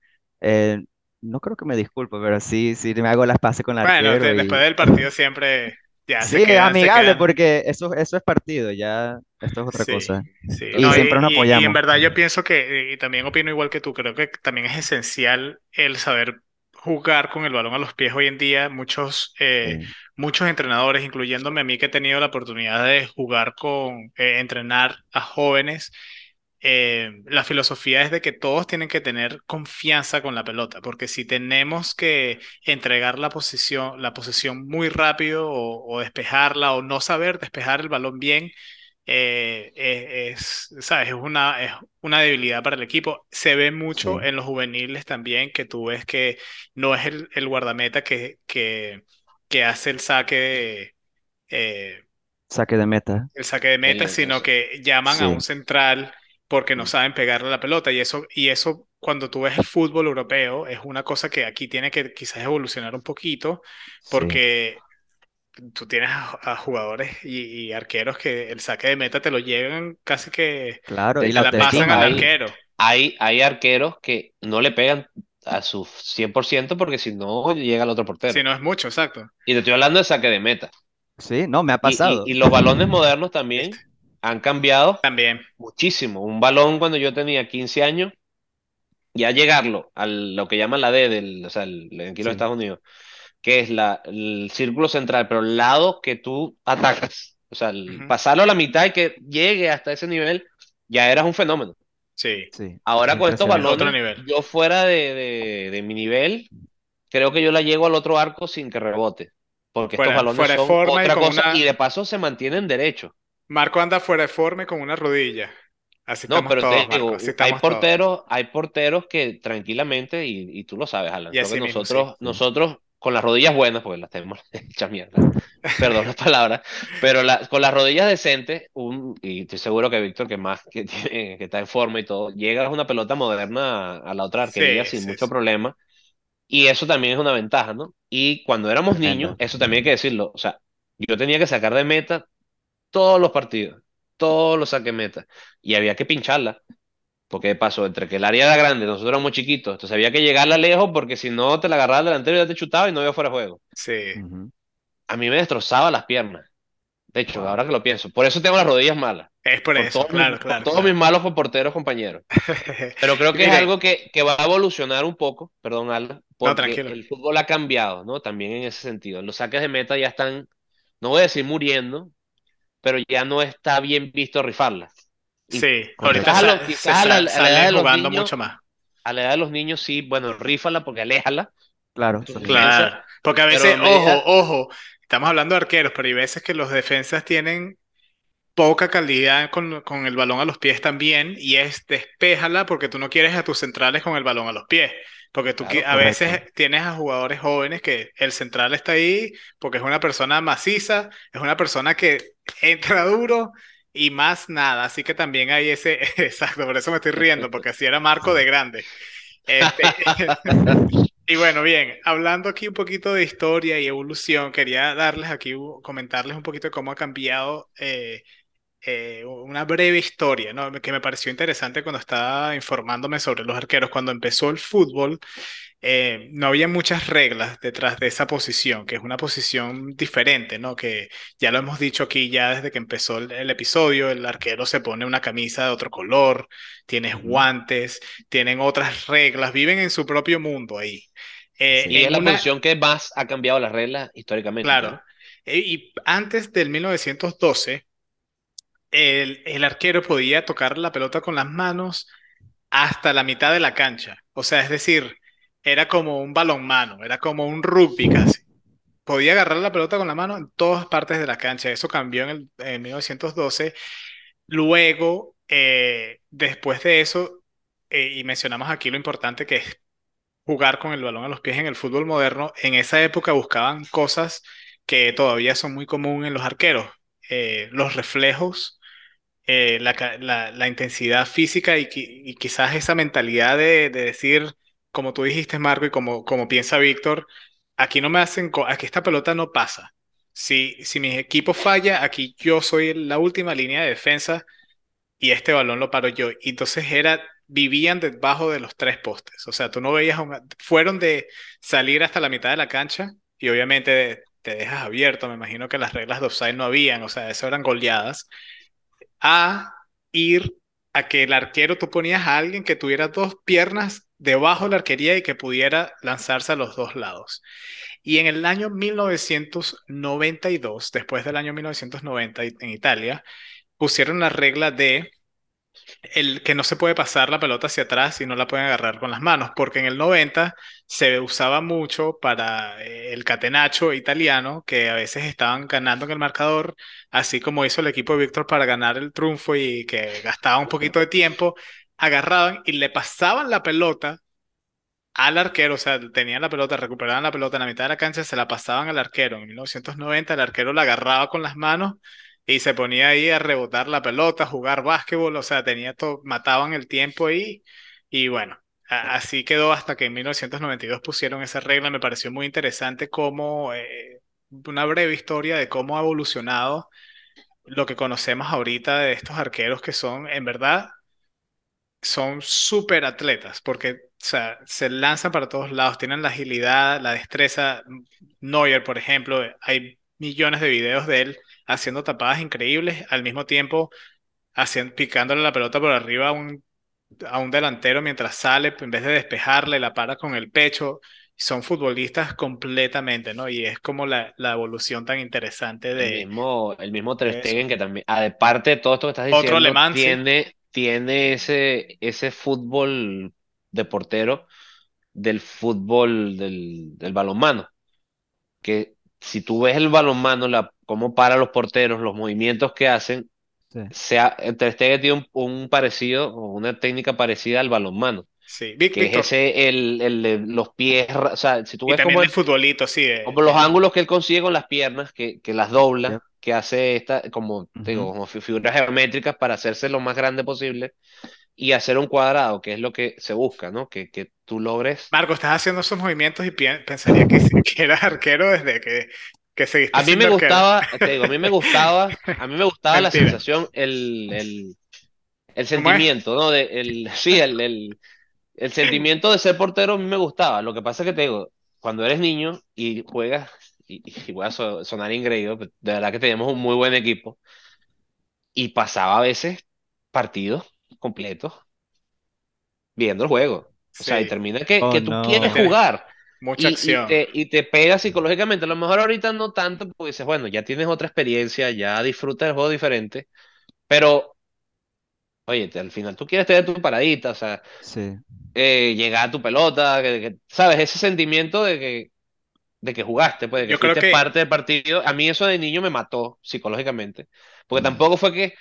C: eh, no creo que me disculpe, pero sí, sí me hago las paces con el
B: Bueno,
C: arquero.
B: de- después
C: Y
B: del partido siempre ya se
C: sí,
B: quedan, se
C: amigable, porque eso, eso es partido. Ya, esto es otra
B: Sí,
C: cosa.
B: sí.
C: Y
B: No, y,
C: siempre nos
B: y- y en
C: apoyamos.
B: verdad yo pienso que, y también opino igual que tú, creo que también es esencial el saber jugar con el balón a los pies hoy en día. Muchos, eh,
C: Sí,
B: muchos entrenadores, incluyéndome a mí que he tenido la oportunidad de jugar con, eh, entrenar a jóvenes, eh, la filosofía es de que todos tienen que tener confianza con la pelota, porque si tenemos que entregar la posición, la posesión muy rápido o, o despejarla o no saber despejar el balón bien, eh, eh, es, ¿sabes? Es una, es una debilidad para el equipo. Se ve mucho
C: sí.
B: en los juveniles también, que tú ves que no es el, el guardameta que, que, que hace el saque de, eh,
C: Saque de meta.
B: el saque de meta,
A: El-
B: sino que llaman a
C: Sí.
B: un central porque no
A: Mm.
B: saben pegarle a la pelota. Y eso, y eso cuando tú ves el fútbol europeo, es una cosa que aquí tiene que quizás evolucionar un poquito,
C: Sí.
B: Tú tienes a, a jugadores y, y arqueros que el saque de meta te lo llegan casi que
C: Claro, y
B: te
C: la
B: pasan al
A: hay,
B: arquero.
A: hay, hay arqueros que no le pegan a su 100% porque si no llega el otro
B: Si
A: portero.
B: no es mucho, exacto.
A: Y te estoy hablando de saque de meta.
C: Sí, no, me ha
A: Y, y,
C: pasado.
A: y los balones modernos también han cambiado
B: También.
A: muchísimo. Un balón cuando yo tenía 15 años, ya llegarlo a lo que llaman la D, del, o sea, el, aquí en los
C: Sí,
A: Estados Unidos, que es la, el círculo central, pero el lado que tú atacas, o sea, el- pasarlo a la mitad y que llegue hasta ese nivel, ya eras un fenómeno.
B: Sí.
C: sí,
A: Ahora con estos balones,
B: nivel.
A: yo fuera de, de, de mi nivel, creo que yo la llego al otro arco sin que rebote, porque estos
B: Fuera,
A: balones
B: fuera de
A: son
B: forma y
A: otra
B: con
A: cosa y de paso se mantienen derechos.
B: Marco anda fuera de forma y con una rodilla. Así
A: No, pero
B: todos,
A: te digo, hay
B: todos.
A: porteros, hay porteros que tranquilamente, y, y tú lo sabes, Alan,
B: Y
A: creo que
B: mismo,
A: nosotros,
C: Sí,
A: nosotros con las rodillas buenas, porque las tenemos *laughs* hechas mierda, perdón la palabra, pero la- con las rodillas decentes, un, y estoy seguro que Víctor, que más que, *laughs* tiene- que está en forma y todo, llega a una pelota moderna a, la otra arquería
B: Sí,
A: sin
B: sí,
A: mucho
B: sí.
A: problema, y eso también es una ventaja, ¿no? Y cuando éramos niños, eso también hay que decirlo, o sea, yo tenía que sacar de meta todos los partidos, todos los saque meta, y había que pincharla. Porque de paso, entre que el área era grande, nosotros éramos chiquitos, entonces había que llegarla lejos porque si no te la agarraba el delantero y ya te chutaba y no iba fuera de juego.
B: Sí.
A: A mí me destrozaba las piernas. De hecho,
C: Wow.
A: ahora que lo pienso, por eso tengo las rodillas malas.
B: Es por
A: Por
B: eso,
A: todos mis,
B: claro,
A: por
B: claro,
A: todos mis malos porteros compañeros. *laughs* Pero creo que es algo que, que va a evolucionar un poco, perdón, Aldo,
B: no,
A: porque
B: tranquilo.
A: el fútbol ha cambiado, ¿no? También en ese sentido. Los saques de meta ya están, no voy a decir muriendo, pero ya no está bien visto rifarlas.
B: Sí, ahorita
A: quizás a,
C: Correcto.
A: lo-
B: sa- se
A: quizás a la, a la edad de los
B: jugando
A: niños,
B: mucho más.
A: a la edad de los niños sí, bueno, rífala porque aléjala
C: Claro,
B: Claro, porque a
A: pero
B: veces, ojo,
A: medida,
B: ojo, estamos hablando de arqueros, pero hay veces que los defensas tienen poca calidad con, con el balón a los pies también, y es despéjala porque tú no quieres a tus centrales con el balón a los pies, porque tú
A: claro,
B: a veces
C: Correcto.
B: tienes a jugadores jóvenes que el central está ahí porque es una persona maciza, es una persona que entra duro y más nada, así que también hay ese, *laughs* exacto, por eso me estoy riendo, porque así era Marco de grande. Este, *laughs* y bueno, bien, hablando aquí un poquito de historia y evolución, quería darles aquí, comentarles un poquito de cómo ha cambiado eh, eh, una breve historia, ¿no? Que me pareció interesante cuando estaba informándome sobre los arqueros. Cuando empezó el fútbol, eh, no había muchas reglas detrás de esa posición, que es una posición diferente, ¿no? Que ya lo hemos dicho aquí ya desde que empezó el, el episodio, el arquero se pone una camisa de otro color, tienes guantes, tienen otras reglas, viven en su propio mundo ahí. Eh,
A: Y es la
B: una,
A: posición que más ha cambiado las reglas históricamente,
B: claro,
A: ¿no?
B: eh, y antes del 1912, el, el arquero podía tocar la pelota con las manos hasta la mitad de la cancha. O sea, es decir, era como un balonmano, era como un rugby casi. Podía agarrar la pelota con la mano en todas partes de la cancha. Eso cambió en, el, en 1912. Luego, eh, después de eso, eh, y mencionamos aquí lo importante que es jugar con el balón a los pies en el fútbol moderno, en esa época buscaban cosas que todavía son muy comunes en los arqueros. Eh, los reflejos eh, la, la- intensidad física y, y quizás esa mentalidad de, de decir, como tú dijiste, Marco, y como, como piensa Víctor, aquí no me hacen, aquí esta pelota no pasa. Si, si mi equipo falla, aquí yo soy la última línea de defensa y este balón lo paro yo. Y entonces era, vivían debajo de los tres postes. O sea, tú no veías, fueron de salir hasta la mitad de la cancha y obviamente te dejas abierto. Me imagino que las reglas de offside no habían, o sea, eso eran goleadas a ir a que el arquero, tú ponías a alguien que tuviera dos piernas debajo de la arquería y que pudiera lanzarse a los dos lados. Y en el año 1992, después del año 1990 en Italia, pusieron la regla de el que no se puede pasar la pelota hacia atrás y no la pueden agarrar con las manos, porque en el 90 se usaba mucho para eh, el catenaccio italiano, que a veces estaban ganando en el marcador, así como hizo el equipo de Víctor para ganar el triunfo y que gastaba un poquito de tiempo, agarraban y le pasaban la pelota al arquero, o sea, tenían la pelota, recuperaban la pelota en la mitad de la cancha, se la pasaban al arquero. En 1990 el arquero la agarraba con las manos y se ponía ahí a rebotar la pelota, jugar básquetbol, o sea, tenía todo, mataban el tiempo ahí y bueno, así quedó hasta que en 1992 pusieron esa regla. Me pareció muy interesante cómo, eh, una breve historia de cómo ha evolucionado lo que conocemos ahorita de estos arqueros que son, en verdad, son súper atletas porque o sea, se lanzan para todos lados, tienen la agilidad, la destreza. Neuer, por ejemplo, hay millones de videos de él haciendo tapadas increíbles, al mismo tiempo haciendo, picándole la pelota por arriba a un, a un delantero mientras sale, en vez de despejarle, la para con el pecho. Son futbolistas completamente, ¿no? Y es como la, la evolución tan interesante
A: El
B: de,
A: mismo, el mismo Ter. Stegen que también, aparte de todo esto que estás
B: Otro
A: diciendo,
B: sí.
A: tiene, tiene ese, ese fútbol de portero del fútbol del, del balonmano. Que si tú ves el balonmano, la, cómo para los porteros, los movimientos que hacen,
C: Sí.
A: sea, Ter Stegen tiene un, un parecido o una técnica parecida al balonmano.
B: Sí, Vic-
A: que es ese, el, el de los pies, o sea, si tú
B: Y
A: ves
B: también
A: como, el-
B: futbolito, sí, de,
A: como los ángulos que él consigue con las piernas, que, que las dobla, que hace esta, como, te digo, como fi- figuras geométricas para hacerse lo más grande posible y hacer un cuadrado, que es lo que se busca, ¿no? Que, que tú logres.
B: Marco, estás haciendo esos movimientos y pensaría que, *laughs* que eras arquero desde que, que seguiste
A: A mí me gustaba, te digo, a mí me gustaba, a mí me gustaba la sensación, el, el, el sentimiento, ¿no? De, el, sí, el, el, el sentimiento de ser portero a mí me gustaba. Lo que pasa es que te digo, cuando eres niño y juegas, y, y voy a so- sonar ingreído, pero de verdad que teníamos un muy buen equipo. y pasaba a veces partidos completos viendo el juego. O sea, y
B: Sí,
A: termina que,
C: Oh,
A: que tú quieres jugar
B: mucha
A: y, y
B: acción.
A: te, y te pega psicológicamente. A lo mejor ahorita no tanto, porque dices, bueno, ya tienes otra experiencia, ya disfrutas del juego diferente, pero, oye, al final tú quieres tener tu paradita, o sea,
C: Sí,
A: eh, llegar a tu pelota, que, que- ¿sabes? Ese sentimiento de que, de que jugaste, pues, de que
B: Yo creo
A: fuiste
B: que,
A: parte del partido. A mí eso de niño me mató psicológicamente, porque tampoco fue que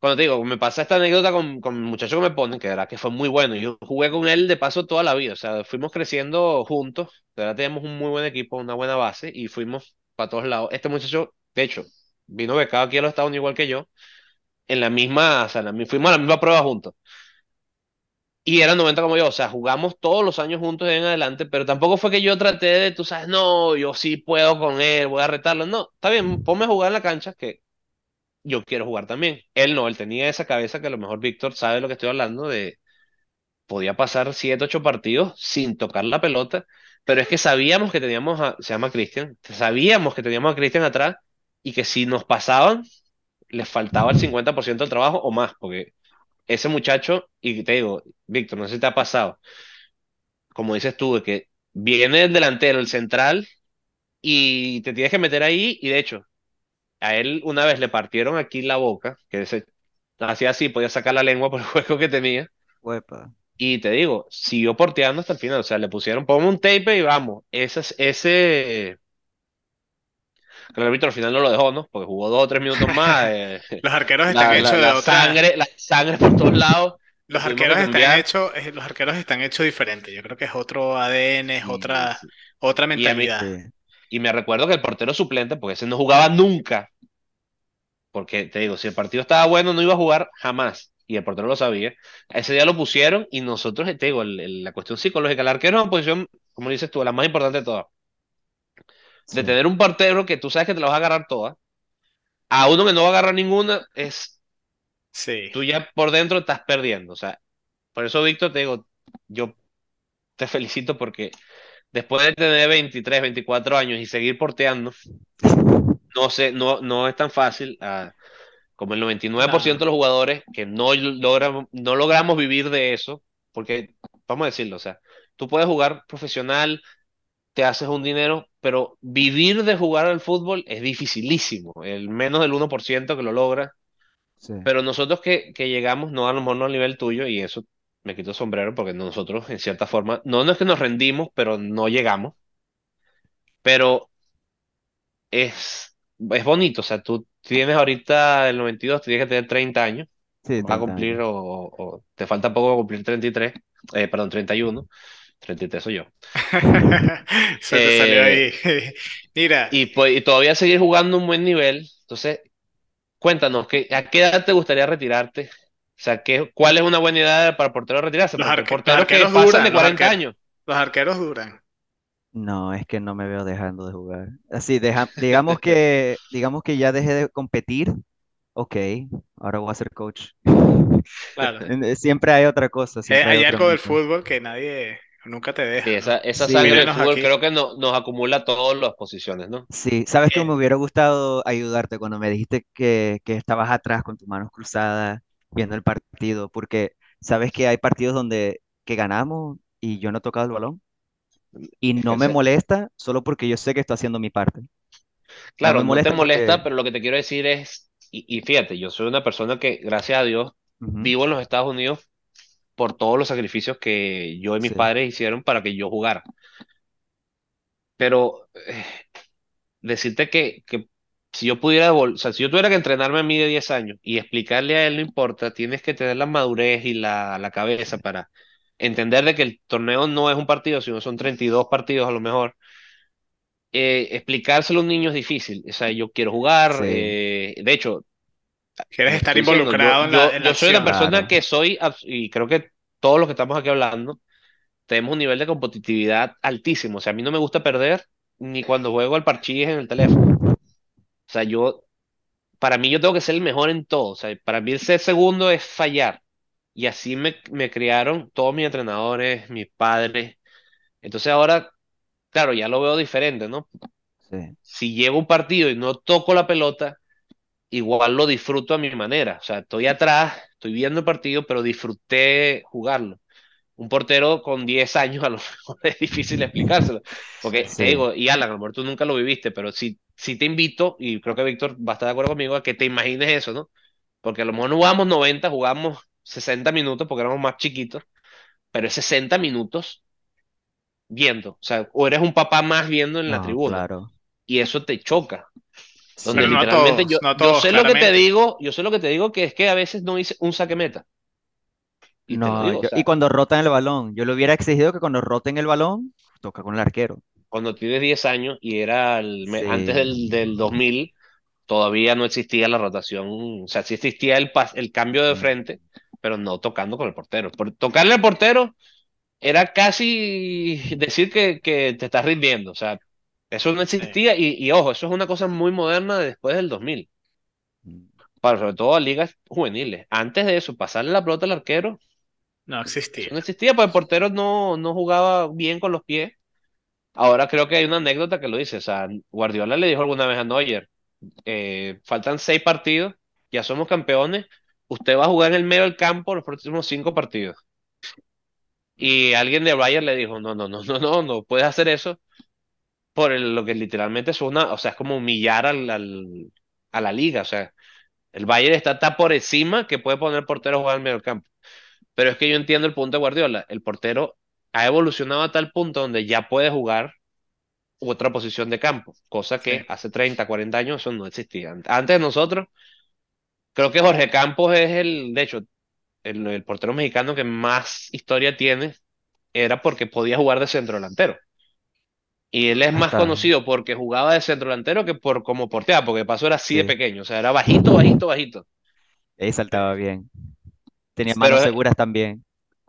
A: cuando te digo, me pasa esta anécdota con, con el muchacho que me ponen, que verdad que fue muy bueno. Yo jugué con él de paso toda la vida, o sea, fuimos creciendo juntos, de verdad teníamos un muy buen equipo, una buena base y fuimos para todos lados. Este muchacho, de hecho, vino becado aquí a los Estados Unidos igual que yo, en la misma, o sea, la fuimos a la misma prueba juntos. Y era 90 como yo, o sea, jugamos todos los años juntos en adelante, pero tampoco fue que yo traté de, tú sabes, no, yo sí puedo con él, voy a retarlo. No, está bien, ponme a jugar en la cancha, que yo quiero jugar también. Él no, él tenía esa cabeza que a lo mejor Víctor sabe lo que estoy hablando, de podía pasar siete, ocho partidos sin tocar la pelota, pero es que sabíamos que teníamos a, se llama Cristian, sabíamos que teníamos a Cristian atrás y que si nos pasaban, les faltaba el 50% del trabajo o más, porque ese muchacho, y te digo, Víctor, no sé si te ha pasado, como dices tú, de que viene el delantero, el central, y te tienes que meter ahí, y de hecho, a él una vez le partieron aquí la boca, que ese hacía así, podía sacar la lengua por el juego que tenía.
C: huepa.
A: Y te digo, siguió porteando hasta el final. O sea, le pusieron, ponme un tape y vamos. Ese, es- ese, que el árbitro al final no lo dejó, ¿no? Porque jugó dos o tres minutos más. *laughs* eh,
B: los arqueros están
A: la,
B: hechos de
A: la
B: otra,
A: sangre, la sangre por todos lados. Lo
B: los arqueros están hechos, eh, los arqueros están hechos diferente. Yo creo que es otro ADN, es
A: Sí,
B: otra,
A: sí.
B: otra
A: Y a mí,
B: mentalidad.
C: Sí,
A: y me recuerdo que el portero suplente, porque ese no jugaba nunca, porque te digo, si el partido estaba bueno, no iba a jugar jamás. Y el portero lo sabía. Ese día lo pusieron y nosotros, te digo, el- el- la cuestión psicológica, el arquero es una posición, como dices tú, la más importante de todas. De tener un portero que tú sabes que te la vas a agarrar todas, a uno que no va a agarrar ninguna, es
B: Sí.
A: tú ya por dentro estás perdiendo. O sea, por eso, Víctor, te digo, yo te felicito porque después de tener 23, 24 años y seguir porteando, no sé, no, no es tan fácil. ah, como el 99%
B: No.
A: de los jugadores que no logramos, no logramos vivir de eso, porque, vamos a decirlo, o sea, tú puedes jugar profesional, te haces un dinero, pero vivir de jugar al fútbol es dificilísimo, el menos del 1% que lo logra,
C: sí,
A: pero nosotros que, que llegamos, no a lo mejor no al nivel tuyo, y eso me quito el sombrero, porque nosotros, en cierta forma, no, no es que nos rendimos, pero no llegamos, pero es, es bonito, o sea, tú tienes ahorita el 92, tienes que tener 30 años,
C: sí,
A: a
C: 30
A: cumplir o, o te falta poco para cumplir 33, eh, perdón, 31, 33 soy yo. *laughs*
B: Se te salió ahí. *laughs* Mira,
A: y, pues, y todavía seguir jugando un buen nivel, entonces cuéntanos, ¿qué, ¿a qué edad te gustaría retirarte? O sea, ¿qué, cuál es una buena edad para el portero retirarse?
B: los, arque- los
A: porteros que
B: arqueros
A: pasan de
B: duran, los
A: 40
B: arqueros,
A: años.
B: los arqueros duran.
C: No, es que no me veo dejando de jugar. Así, deja- digamos que, *laughs* digamos que ya dejé de competir. Ok, ahora voy a ser coach.
B: Claro. *laughs*
C: Siempre hay otra cosa,
B: Eh,
C: hay
B: algo del fútbol que nadie nunca te
A: Sí,
B: deja,
A: esa,
B: ¿no?
A: esa
C: Sí,
A: sangre del fútbol
B: aquí.
A: creo que no- nos acumula todas las posiciones, ¿no?
C: sí, sabes que
B: Eh,
C: me hubiera gustado ayudarte cuando me dijiste que, que estabas atrás con tus manos cruzadas viendo el partido, porque sabes que hay partidos donde que ganamos y yo no he tocado el balón y no me molesta solo porque yo sé que estoy haciendo mi parte. No me
A: Claro, no te
C: molesta
A: molesta,
C: porque...
A: pero lo que te quiero decir es, y, y fíjate, yo soy una persona que, gracias a Dios, vivo en los Estados Unidos por todos los sacrificios que yo y mis
C: sí,
A: padres hicieron para que yo jugara. Pero eh, decirte que, que si yo pudiera, o sea, si yo tuviera que entrenarme a mí de 10 años y explicarle a él, no importa, tienes que tener la madurez y la, la cabeza para entender de que el torneo no es un partido, sino son 32 partidos a lo mejor. Eh, explicárselo a un niño es difícil. O sea, yo quiero jugar.
C: sí,
A: eh, de hecho,
B: quieres estar
A: estoy diciendo, yo,
B: involucrado en la,
A: yo,
B: en la
A: yo soy una
B: acción.
A: persona
C: claro,
A: que soy, y creo que todos los que estamos aquí hablando, tenemos un nivel de competitividad altísimo. O sea, a mí no me gusta perder ni cuando juego al parchís en el teléfono. O sea, yo, para mí yo tengo que ser el mejor en todo. O sea, para mí el ser segundo es fallar. Y así me, me criaron todos mis entrenadores, mis padres. Entonces ahora, claro, ya lo veo diferente, ¿no?
C: sí,
A: Si llego un partido y no toco la pelota, igual lo disfruto a mi manera. O sea, estoy atrás, estoy viendo el partido, pero disfruté jugarlo. Un portero con 10 años a lo mejor es difícil explicárselo. Porque te
C: Sí,
A: digo, y Alan, a lo mejor tú nunca lo viviste, pero sí, sí te invito, y creo que Víctor va a estar de acuerdo conmigo, a que te imagines eso, ¿no? Porque a lo mejor no jugamos 90, jugamos 60 minutos porque éramos más chiquitos, pero es 60 minutos viendo. O sea, o eres un papá más viendo en la
C: no,
A: tribuna,
C: claro.
A: y eso te choca. Donde
B: no
A: literalmente
B: todos,
A: yo,
B: no a
A: yo
B: todos,
A: sé lo que te
B: claramente.
A: digo, yo sé lo que te digo, que es que a veces no hice un saque meta. Y
C: no,
A: digo, o
C: yo, y cuando rotan el balón, yo le hubiera exigido que cuando roten el balón, toca con el arquero.
A: cuando tienes 10 años y era el, me- antes
C: Sí,
A: del, del 2000, todavía no existía la rotación, o sea, sí existía el, pas- el cambio de
C: mm,
A: frente, pero no tocando con el portero. Por, tocarle al portero era casi decir que, que te estás rindiendo, o sea, eso no
B: Sí,
A: existía y, y ojo, eso es una cosa muy moderna de después del 2000,
C: mm,
A: para sobre todo a ligas juveniles. Antes de eso, pasarle la pelota al arquero,
B: no existía.
A: no existía, porque el portero no, no jugaba bien con los pies. Ahora creo que hay una anécdota que lo dice, o sea, Guardiola le dijo alguna vez a Neuer, eh, faltan seis partidos, ya somos campeones, usted va a jugar en el medio del campo los próximos cinco partidos. Y alguien de Bayern le dijo, no, no, no, no, no, no puedes hacer eso por el- lo que literalmente es una, o sea, es como humillar al, al- a la liga, o sea, el Bayern está tan por encima que puede poner portero a jugar en medio del campo. Pero es que yo entiendo el punto de Guardiola, el portero ha evolucionado a tal punto donde ya puede jugar otra posición de campo, cosa
B: Sí.
A: que hace 30, 40 años eso no existía. Antes de nosotros, creo que Jorge Campos es el, de hecho, el, el portero mexicano que más historia tiene, era porque podía jugar de centro delantero. Y él es más conocido porque jugaba de centro delantero que por como porteaba, porque de paso era así de
C: sí,
A: pequeño, o sea, era bajito, bajito, bajito.
C: ahí
B: Sí.
C: saltaba bien. Tenía manos seguras también.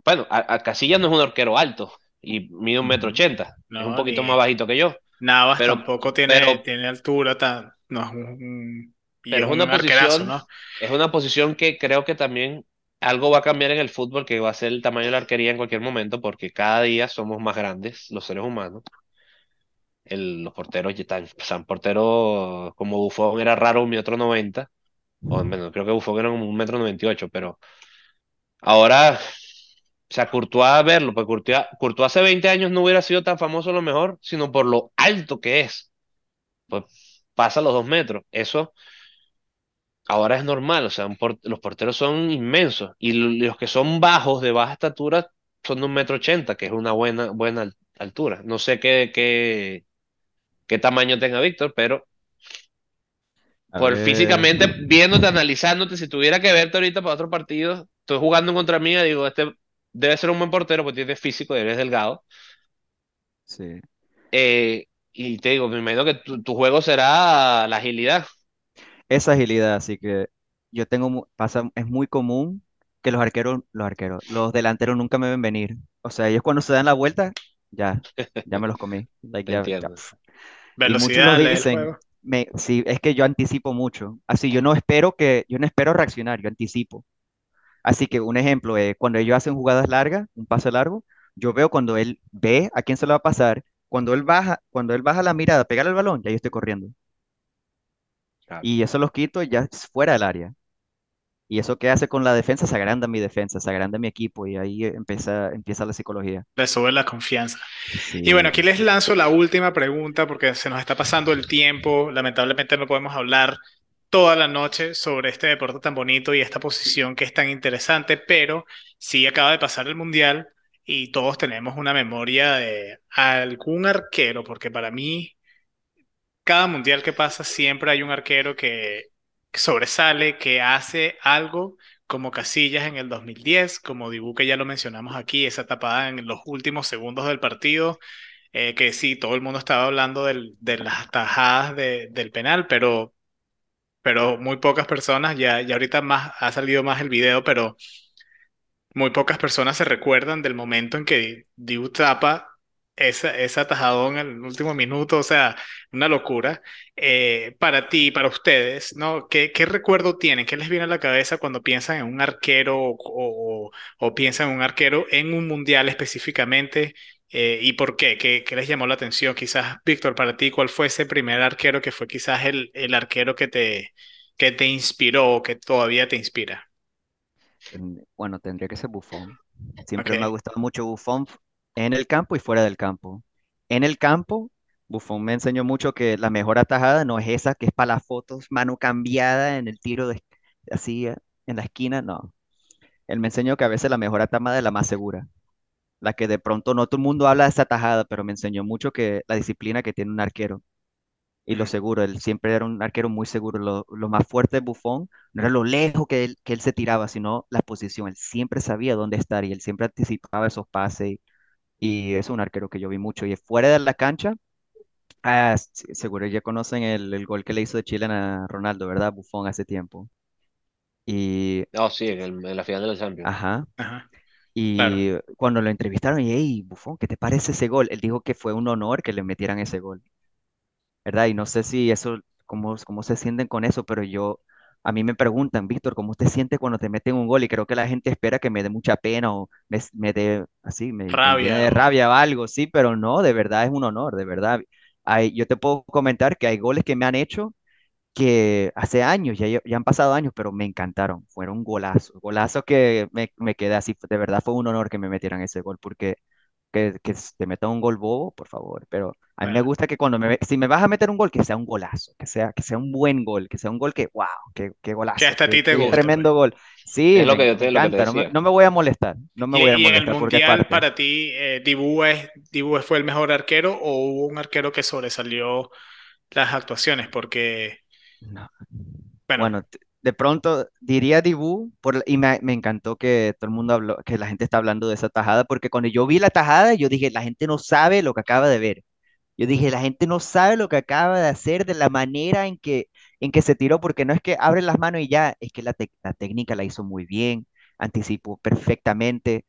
A: bueno, a, a Casillas no es un arquero alto y mide un metro ochenta, es un poquito más bajito que yo,
B: Navas
A: pero,
B: tampoco tiene,
A: pero
B: tiene altura, tan, no es un, un- y es
A: Pero es
B: un
A: una
B: arquerazo,
A: posición,
B: ¿no?
A: es una posición que creo que también algo va a cambiar en el fútbol, que va a ser el tamaño de la arquería en cualquier momento, porque cada día somos más grandes los seres humanos. El- los porteros ya están, o sea, un portero como Buffon era raro, un metro noventa, o bueno, creo que Buffon era como un metro noventa y ocho, pero ahora, o sea, Courtois verlo, porque Courtois, Courtois hace 20 años no hubiera sido tan famoso a lo mejor, sino por lo alto que es. Pues pasa los dos metros. Eso Ahora es normal, o sea, por- los porteros son inmensos y lo- los que son bajos, de baja estatura, son de un metro ochenta, que es una buena, buena al- altura. No sé qué, qué, qué tamaño tenga Víctor, pero
C: A
A: por
C: ver,
A: físicamente, viéndote, analizándote, si tuviera que verte ahorita para otro partido, estoy jugando contra mí, digo, este debe ser un buen portero porque tiene físico y eres delgado.
C: sí.
A: Eh, y te digo, me imagino que tu, tu juego será la agilidad.
C: Esa agilidad, así que yo tengo, pasa, es muy común que los arqueros, los arqueros, los delanteros nunca me ven venir. O sea, ellos cuando se dan la vuelta, ya, ya me los comí. *laughs* Like,
A: Te
C: ya, ya.
A: entiendo.
C: Y muchos lo
B: Velocidad,
C: dicen,
B: juego.
C: me, sí, es que yo anticipo mucho. Así, yo no espero que, yo no espero reaccionar, yo anticipo. Así que un ejemplo es cuando ellos hacen jugadas largas, un pase largo, yo veo cuando él ve a quién se lo va a pasar, cuando él baja, cuando él baja la mirada, pegar el balón, ya yo estoy corriendo.
A: Claro.
C: Y eso los quito ya es fuera del área. Y eso que hace con la defensa, se agranda mi defensa, se agranda mi equipo y ahí empieza, empieza la psicología.
B: Le sube la confianza. Y bueno, aquí les lanzo la última pregunta porque se nos está pasando el tiempo. Lamentablemente no podemos hablar toda la noche sobre este deporte tan bonito y esta posición que es tan interesante, pero sí acaba de pasar el Mundial y todos tenemos una memoria de algún arquero, porque para mí cada Mundial que pasa siempre hay un arquero que sobresale, que hace algo como Casillas en el 2010, como Dibu que ya lo mencionamos aquí, esa tapada en los últimos segundos del partido eh, que sí, todo el mundo estaba hablando del- de las tajadas de- del penal, pero, pero muy pocas personas, ya, ya ahorita más, ha salido más el video, pero muy pocas personas se recuerdan del momento en que Dibu tapa esa, ese atajadón en el último minuto, o sea, una locura. Eh, para ti, para ustedes, ¿no? ¿Qué, qué recuerdo tienen? ¿Qué les viene a la cabeza cuando piensan en un arquero o, o- o piensan en un arquero en un mundial específicamente? Eh, ¿y por qué? qué? qué les llamó la atención? Quizás, Víctor, para ti, ¿cuál fue ese primer arquero que fue quizás el, el arquero que te, que te inspiró o que todavía te inspira?
C: Bueno, tendría que ser Buffon. Siempre me ha gustado mucho Buffon en el campo y fuera del campo. En el campo, Buffon me enseñó mucho que la mejor atajada no es esa que es para las fotos, mano cambiada en el tiro de, así eh, en la esquina, no. Él me enseñó que a veces la mejor atajada es la más segura, la que de pronto no todo el mundo habla de esa atajada, pero me enseñó mucho que la disciplina que tiene un arquero y lo seguro, él siempre era un arquero muy seguro. Lo, lo más fuerte de Buffon no era lo lejos que él, que él se tiraba, sino la posición. Él siempre sabía dónde estar y él siempre anticipaba esos pases. Y, y es un arquero que yo vi mucho. Y fuera de la cancha, ah, seguro ya conocen el, el gol que le hizo de Chile a Ronaldo, ¿verdad? Buffon hace tiempo. Y,
A: Oh, sí, en, el- en la final de la Champions.
C: ajá.
B: Ajá, claro.
C: Y cuando lo entrevistaron, y, hey, Buffon, ¿qué te parece ese gol? Él dijo que fue un honor que le metieran ese gol. ¿verdad? Y no sé si eso, cómo, cómo se sienten con eso, pero yo, a mí me preguntan, Víctor, ¿cómo te sientes cuando te meten un gol? Y creo que la gente espera que me dé mucha pena o me, me dé, así, me, me
B: Rabia.
C: de
B: o-
C: rabia o algo, sí, pero no, de verdad es un honor, de verdad. Hay, yo te puedo comentar que hay goles que me han hecho que hace años, ya, ya han pasado años, pero me encantaron, fueron golazos, golazos que me, me quedé así, de verdad fue un honor que me metieran ese gol, porque que, que te meta un gol bobo, por favor. Pero a mí me
B: Claro.
C: gusta que cuando me, si me vas a meter un gol, que sea un golazo, que sea, que sea un buen gol, que sea un gol que, wow, qué, qué
B: Que
C: golazo,
B: hasta a ti te gusta, pues.
C: tremendo gol. Sí,
A: es lo
C: me,
A: que yo
C: me
A: te, lo que te
C: encanta, no me, no me voy a molestar, no me
B: Y,
C: voy a
B: y en el
C: molestar
B: Mundial, para ti, eh, Dibu es, Dibu fue el mejor arquero o hubo un arquero que sobresalió las actuaciones? Porque,
C: No.
B: bueno,
C: de pronto diría Dibu, por, y me, me encantó que todo el mundo habló, que la gente está hablando de esa tajada, porque cuando yo vi la tajada, yo dije, la gente no sabe lo que acaba de ver. Yo dije, la gente no sabe lo que acaba de hacer, de la manera en que, en que se tiró, porque no es que abre las manos y ya, es que la, la técnica la hizo muy bien, anticipó perfectamente,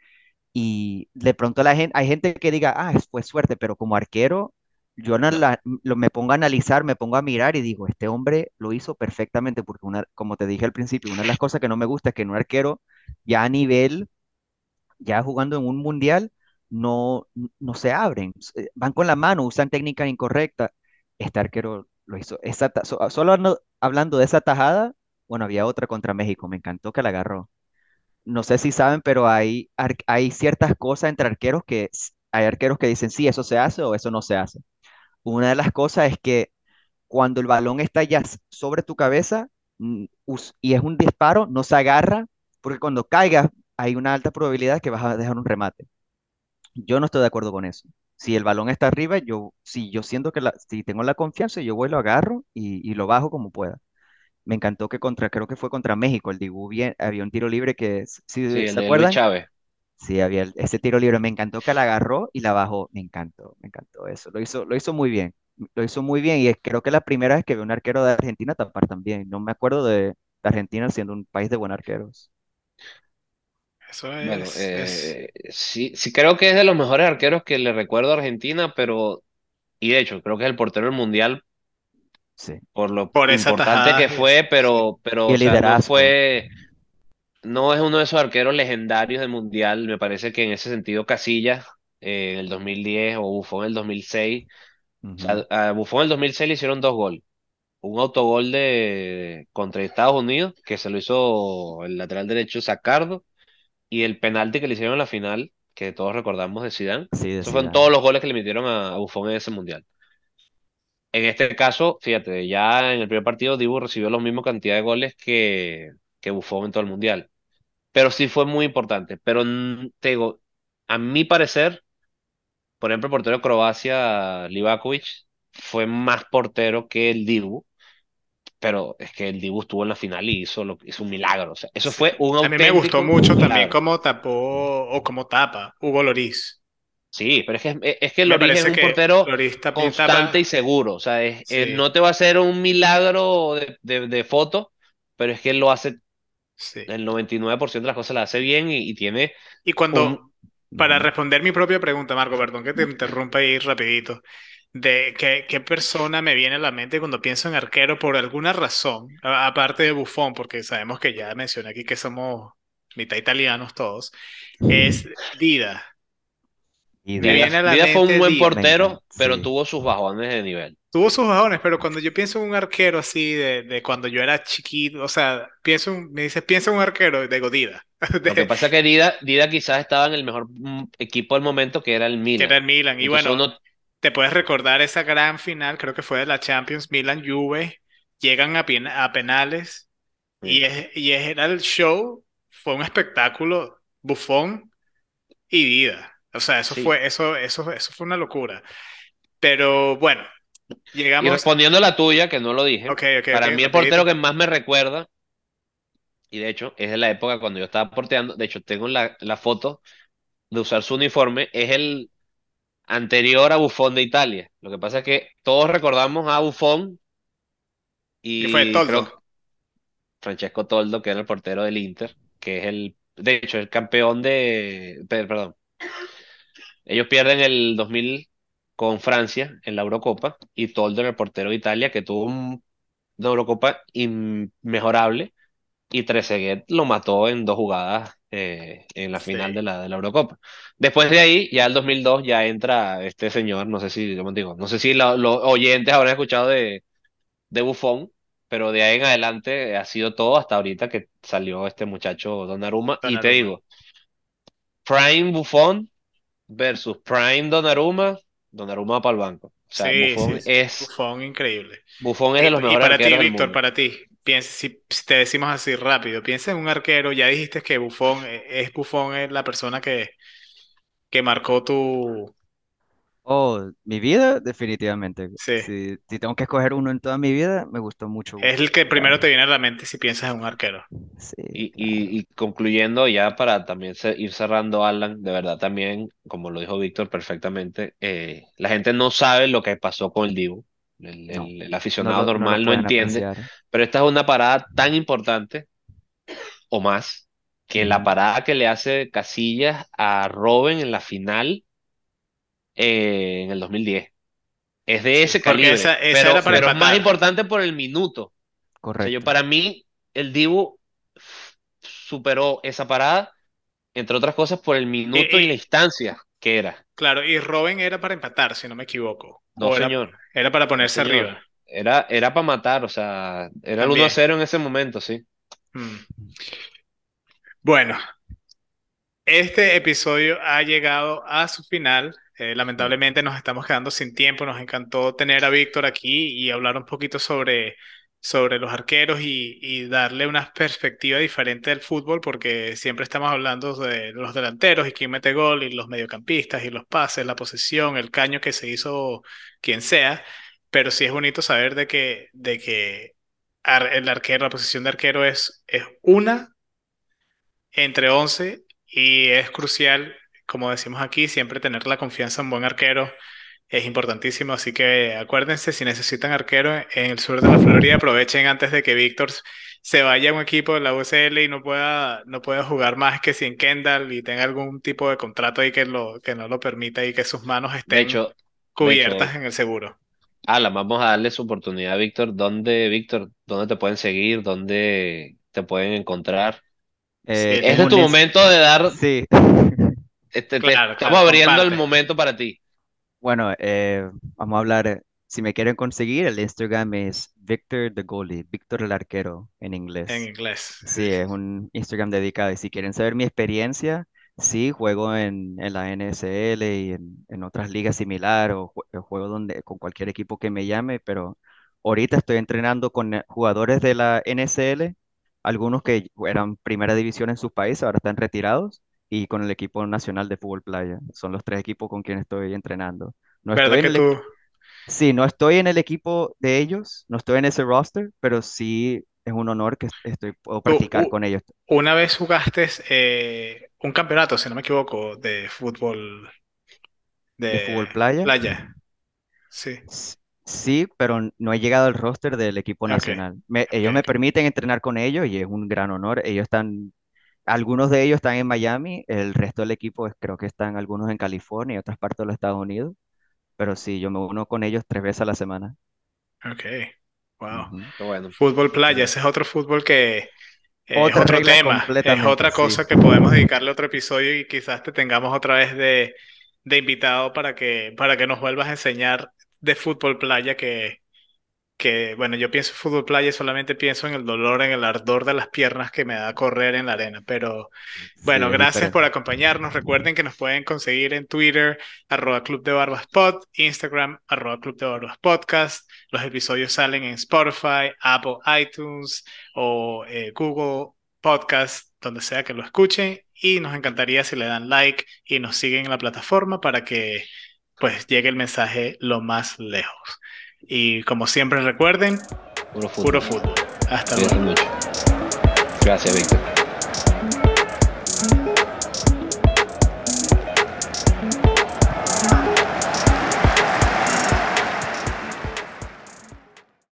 C: y de pronto la gente, hay gente que diga, ah, fue suerte, pero como arquero, yo lo, me pongo a analizar, me pongo a mirar y digo, este hombre lo hizo perfectamente, porque una, como te dije al principio, una de las cosas que no me gusta es que un arquero ya a nivel ya jugando en un mundial, no, no se abren, s- van con la mano, usan técnica incorrecta. Este arquero lo hizo. So- solo ando- hablando de esa tajada, bueno, había otra contra México, me encantó que la agarró. No sé si saben, pero hay, hay ciertas cosas entre arqueros que hay arqueros que dicen, sí, eso se hace o eso no se hace. Una de las cosas es que cuando el balón está ya sobre tu cabeza mm, y es un disparo, no se agarra, porque cuando caigas hay una alta probabilidad que vas a dejar un remate. Yo no estoy de acuerdo con eso. Si el balón está arriba, yo, si yo siento que la, si tengo la confianza, yo voy, lo agarro y, y lo bajo como pueda. Me encantó que contra, creo que fue contra México, el Dibu bien, había un tiro libre que,
A: Sí,
C: si
A: el
C: se acuerdan?
A: Chávez.
C: Sí, había el- ese tiro libre. Me encantó que la agarró y la bajó. Me encantó, me encantó eso. Lo hizo, lo hizo muy bien. Lo hizo muy bien y es- creo que es la primera vez que veo un arquero de Argentina tapar también. No me acuerdo de, de Argentina siendo un país de buenos arqueros.
B: eso
A: Bueno,
B: es, es,
A: eh, sí, sí creo que es de los mejores arqueros que le recuerdo a Argentina, pero, y de hecho, creo que es el portero del Mundial
C: Sí.
A: por lo
B: por
A: importante
B: tajada.
A: que fue,
B: Sí.
A: pero, pero, o sea, no fue, no es uno de esos arqueros legendarios del Mundial. Me parece que en ese sentido Casillas eh, en el 2010 o Buffon en el 2006, o
C: Ujú.
A: sea, a Buffon en el 2006 le hicieron dos goles. Un autogol de contra Estados Unidos, que se lo hizo el lateral derecho Sacardo, y el penalti que le hicieron en la final, que todos recordamos de Zidane.
C: Sí,
A: Esos fueron todos los goles que le metieron a, a Buffon en ese mundial. En este caso, fíjate, ya en el primer partido Dibu recibió la misma cantidad de goles que, que Buffon en todo el mundial. Pero sí fue muy importante. Pero te digo, a mi parecer, por ejemplo, el portero de Croacia, Livakovic, fue más portero que el Dibu. Pero es que el Dibu estuvo en la final y hizo, lo, hizo un milagro. O sea, eso fue un
B: A mí me gustó mucho también
A: milagro.
B: cómo tapó o cómo tapa Hugo Loris.
A: Sí, pero es que, es que
B: Me
A: Lloris es un portero
B: Loris tapa,
A: constante y seguro. O sea, es- eh,
B: sí,
A: no te va a hacer un milagro de, de, de foto, pero es que él lo hace,
B: sí.
A: el 99% de las cosas las hace bien y, y tiene
B: Y cuando,
A: un...
B: para responder mi propia pregunta, Marco, perdón que te interrumpa ahí rapidito, de qué, qué persona me viene a la mente cuando pienso en arquero por alguna razón, aparte de Buffon, porque sabemos que ya mencioné aquí que somos mitad italianos todos, es Dida.
C: Y de-
B: viene la
A: fue un buen portero, pero
C: sí.
A: tuvo sus bajones de nivel.
B: Tuvo sus bajones, pero cuando yo pienso en un arquero así de, de cuando yo era chiquito, o sea, pienso, en- me dices, piensa en un arquero de Godida, *laughs*
A: Lo que pasa es que Dida, Dida quizás estaba en el mejor mm, equipo del momento, que era el
B: que era
A: Milan.
B: el Milan. Y bueno,
A: uno,
B: te puedes recordar esa gran final, creo que fue de la Champions, Milan-Juve, llegan a, penales y, es, y es- era el show, fue un espectáculo, Buffon y Dida. O sea, eso
A: Sí.
B: fue, eso, eso, eso fue una locura. Pero bueno,
A: y
B: llegamos.
A: respondiendo a la tuya, que no lo dije, para mí el portero que más me recuerda, y de hecho es de la época cuando yo estaba porteando, de hecho tengo la, la foto de usar su uniforme, es el anterior a Buffon de Italia. Lo que pasa es que todos recordamos a Buffon
B: Y fue
A: y
B: Toldo.
A: creo Francesco Toldo, que era el portero del Inter, que es el, de hecho, el campeón de, per- perdón, ellos pierden el 2000 con Francia en la Eurocopa y Toldo el portero de Italia que tuvo un- una Eurocopa inmejorable y Trezeguet lo mató en dos jugadas eh, en la
B: Sí.
A: final de la, de la Eurocopa. Después de ahí, ya el 2002, ya entra este señor, no sé si, como digo, no sé si lo- los oyentes habrán escuchado de, de Buffon, pero de ahí en adelante ha sido todo hasta ahorita que salió este muchacho Donnarumma. Y te
B: Donnarumma.
A: digo, Prime Buffon versus Prime Donnarumma, Donnarumma para el banco. O sea,
B: Sí,
A: Buffon
B: sí, sí.
A: es,
B: Buffon increíble.
A: Buffon es de los
B: Y, y
A: mejores
B: para ti, Víctor, para ti, piensa, si, si te decimos así rápido, piensa en un arquero, ya dijiste que Buffon eh, es Buffon es la persona que, que marcó tu...
C: Oh, mi vida, definitivamente.
B: Sí,
C: Si, si tengo que escoger uno en toda mi vida, me gustó mucho
B: es el que primero te viene a la mente si piensas en un arquero.
C: Sí,
A: Y, y, y concluyendo ya para también ir cerrando, Alan, de verdad también, como lo dijo Víctor perfectamente, eh, la gente no sabe lo que pasó con el Dibu. El,
C: No,
A: el- el
C: no
A: aficionado
C: lo, no lo
A: normal no
C: pueden
A: entiende,
C: apreciar.
A: pero esta es una parada tan importante o más que la parada que le hace Casillas a Robben en la final eh, en el 2010. Es de ese
B: porque
A: calibre,
B: esa, esa
A: pero,
B: era para
A: pero es más importante por el minuto. O sea, yo
C: Correcto.
A: para mí, el Dibu superó esa parada, entre otras cosas, por el
B: Y,
A: minuto y la instancia que era.
B: claro, y Robin era para empatar, si no me equivoco.
A: No,
B: O era,
A: señor,
B: era para ponerse
A: señor.
B: arriba.
A: Era, era para matar, o sea, era el 1 a
B: También.
A: 0 en ese momento, sí.
B: Mm. Bueno, Este episodio ha llegado a su final. Eh, lamentablemente nos estamos quedando sin tiempo. Nos encantó tener a Víctor aquí y hablar un poquito sobre, sobre los arqueros y, darle una perspectiva diferente del fútbol, porque siempre estamos hablando de los delanteros y quién mete gol y los mediocampistas y los pases, la posesión, el caño que se hizo quien sea. Pero sí es bonito saber de que, de que la posición de arquero es, es una entre 11 y es crucial, como decimos aquí, siempre tener la confianza en un buen arquero es importantísimo, así que acuérdense, si necesitan arquero en el sur de la Florida, aprovechen antes de que Víctor se vaya a un equipo de la UCL y no pueda, no pueda jugar más que si en Kendall y tenga algún tipo de contrato ahí que, lo, que no lo permita y que sus manos estén
A: hecho,
B: cubiertas en el seguro.
A: Alan, vamos a darle su oportunidad a Víctor. ¿Dónde, Víctor, dónde te pueden seguir? ¿Dónde te pueden encontrar?
B: Sí,
C: Eh,
A: Este es tu momento de dar,
C: Sí.
A: este, te
B: Claro,
A: estamos
B: claro,
A: abriendo el momento para ti.
C: Bueno, eh, vamos a hablar, eh, si me quieren conseguir, el Instagram es Victor the Goalie, Víctor el arquero en
B: En
C: inglés.
B: inglés.
C: Sí, es un Instagram dedicado. Y si quieren saber mi experiencia, sí, juego en, en la NSL y en, en otras ligas similares o jue- o juego donde, con cualquier equipo que me llame, pero ahorita estoy entrenando con jugadores de la NSL, algunos que eran primera división en sus países, ahora están retirados, y con el equipo nacional de fútbol playa. Son los tres equipos con quienes estoy entrenando. No
B: ¿Verdad
C: estoy en el,
B: tú,
C: sí, no estoy en el equipo de ellos, no estoy en ese roster, pero sí es un honor que est- estoy, puedo practicar con ellos.
B: una vez jugaste eh, un campeonato, si no me equivoco, de fútbol
C: ¿De fútbol
B: de
C: playa?
B: playa? Sí.
C: Sí, pero no he llegado al roster del equipo nacional. Me- ellos me permiten entrenar con ellos y es un gran honor. Ellos están, algunos de ellos están en Miami, el resto del equipo es- creo que están algunos en California y otras partes de los Estados Unidos, pero sí, yo me uno con ellos tres veces a la semana.
B: Ok. Wow.
C: Ujú.
A: Qué bueno.
B: Fútbol playa, ese es otro fútbol que eh, es
C: Otra
B: otro
C: regla
B: tema, es
C: completamente,
B: otra
C: sí.
B: cosa que podemos dedicarle otro episodio y quizás te tengamos otra vez de, de invitado para que, para que nos vuelvas a enseñar de fútbol playa que, que, bueno, yo pienso en fútbol playa y solamente pienso en el dolor, en el ardor de las piernas que me da correr en la arena. Pero bueno,
C: Sí,
B: gracias por acompañarnos. Recuerden que nos pueden conseguir en Twitter, arroba Club de Barbas Pod, Instagram, arroba Club de Barbas Podcast. Los episodios salen en Spotify, Apple iTunes o eh, Google Podcast, donde sea que lo escuchen. Y nos encantaría si le dan like y nos siguen en la plataforma para que pues llegue el mensaje lo más lejos. Y como siempre recuerden,
A: Puro fútbol.
B: puro fútbol. Hasta luego.
A: Gracias, Víctor.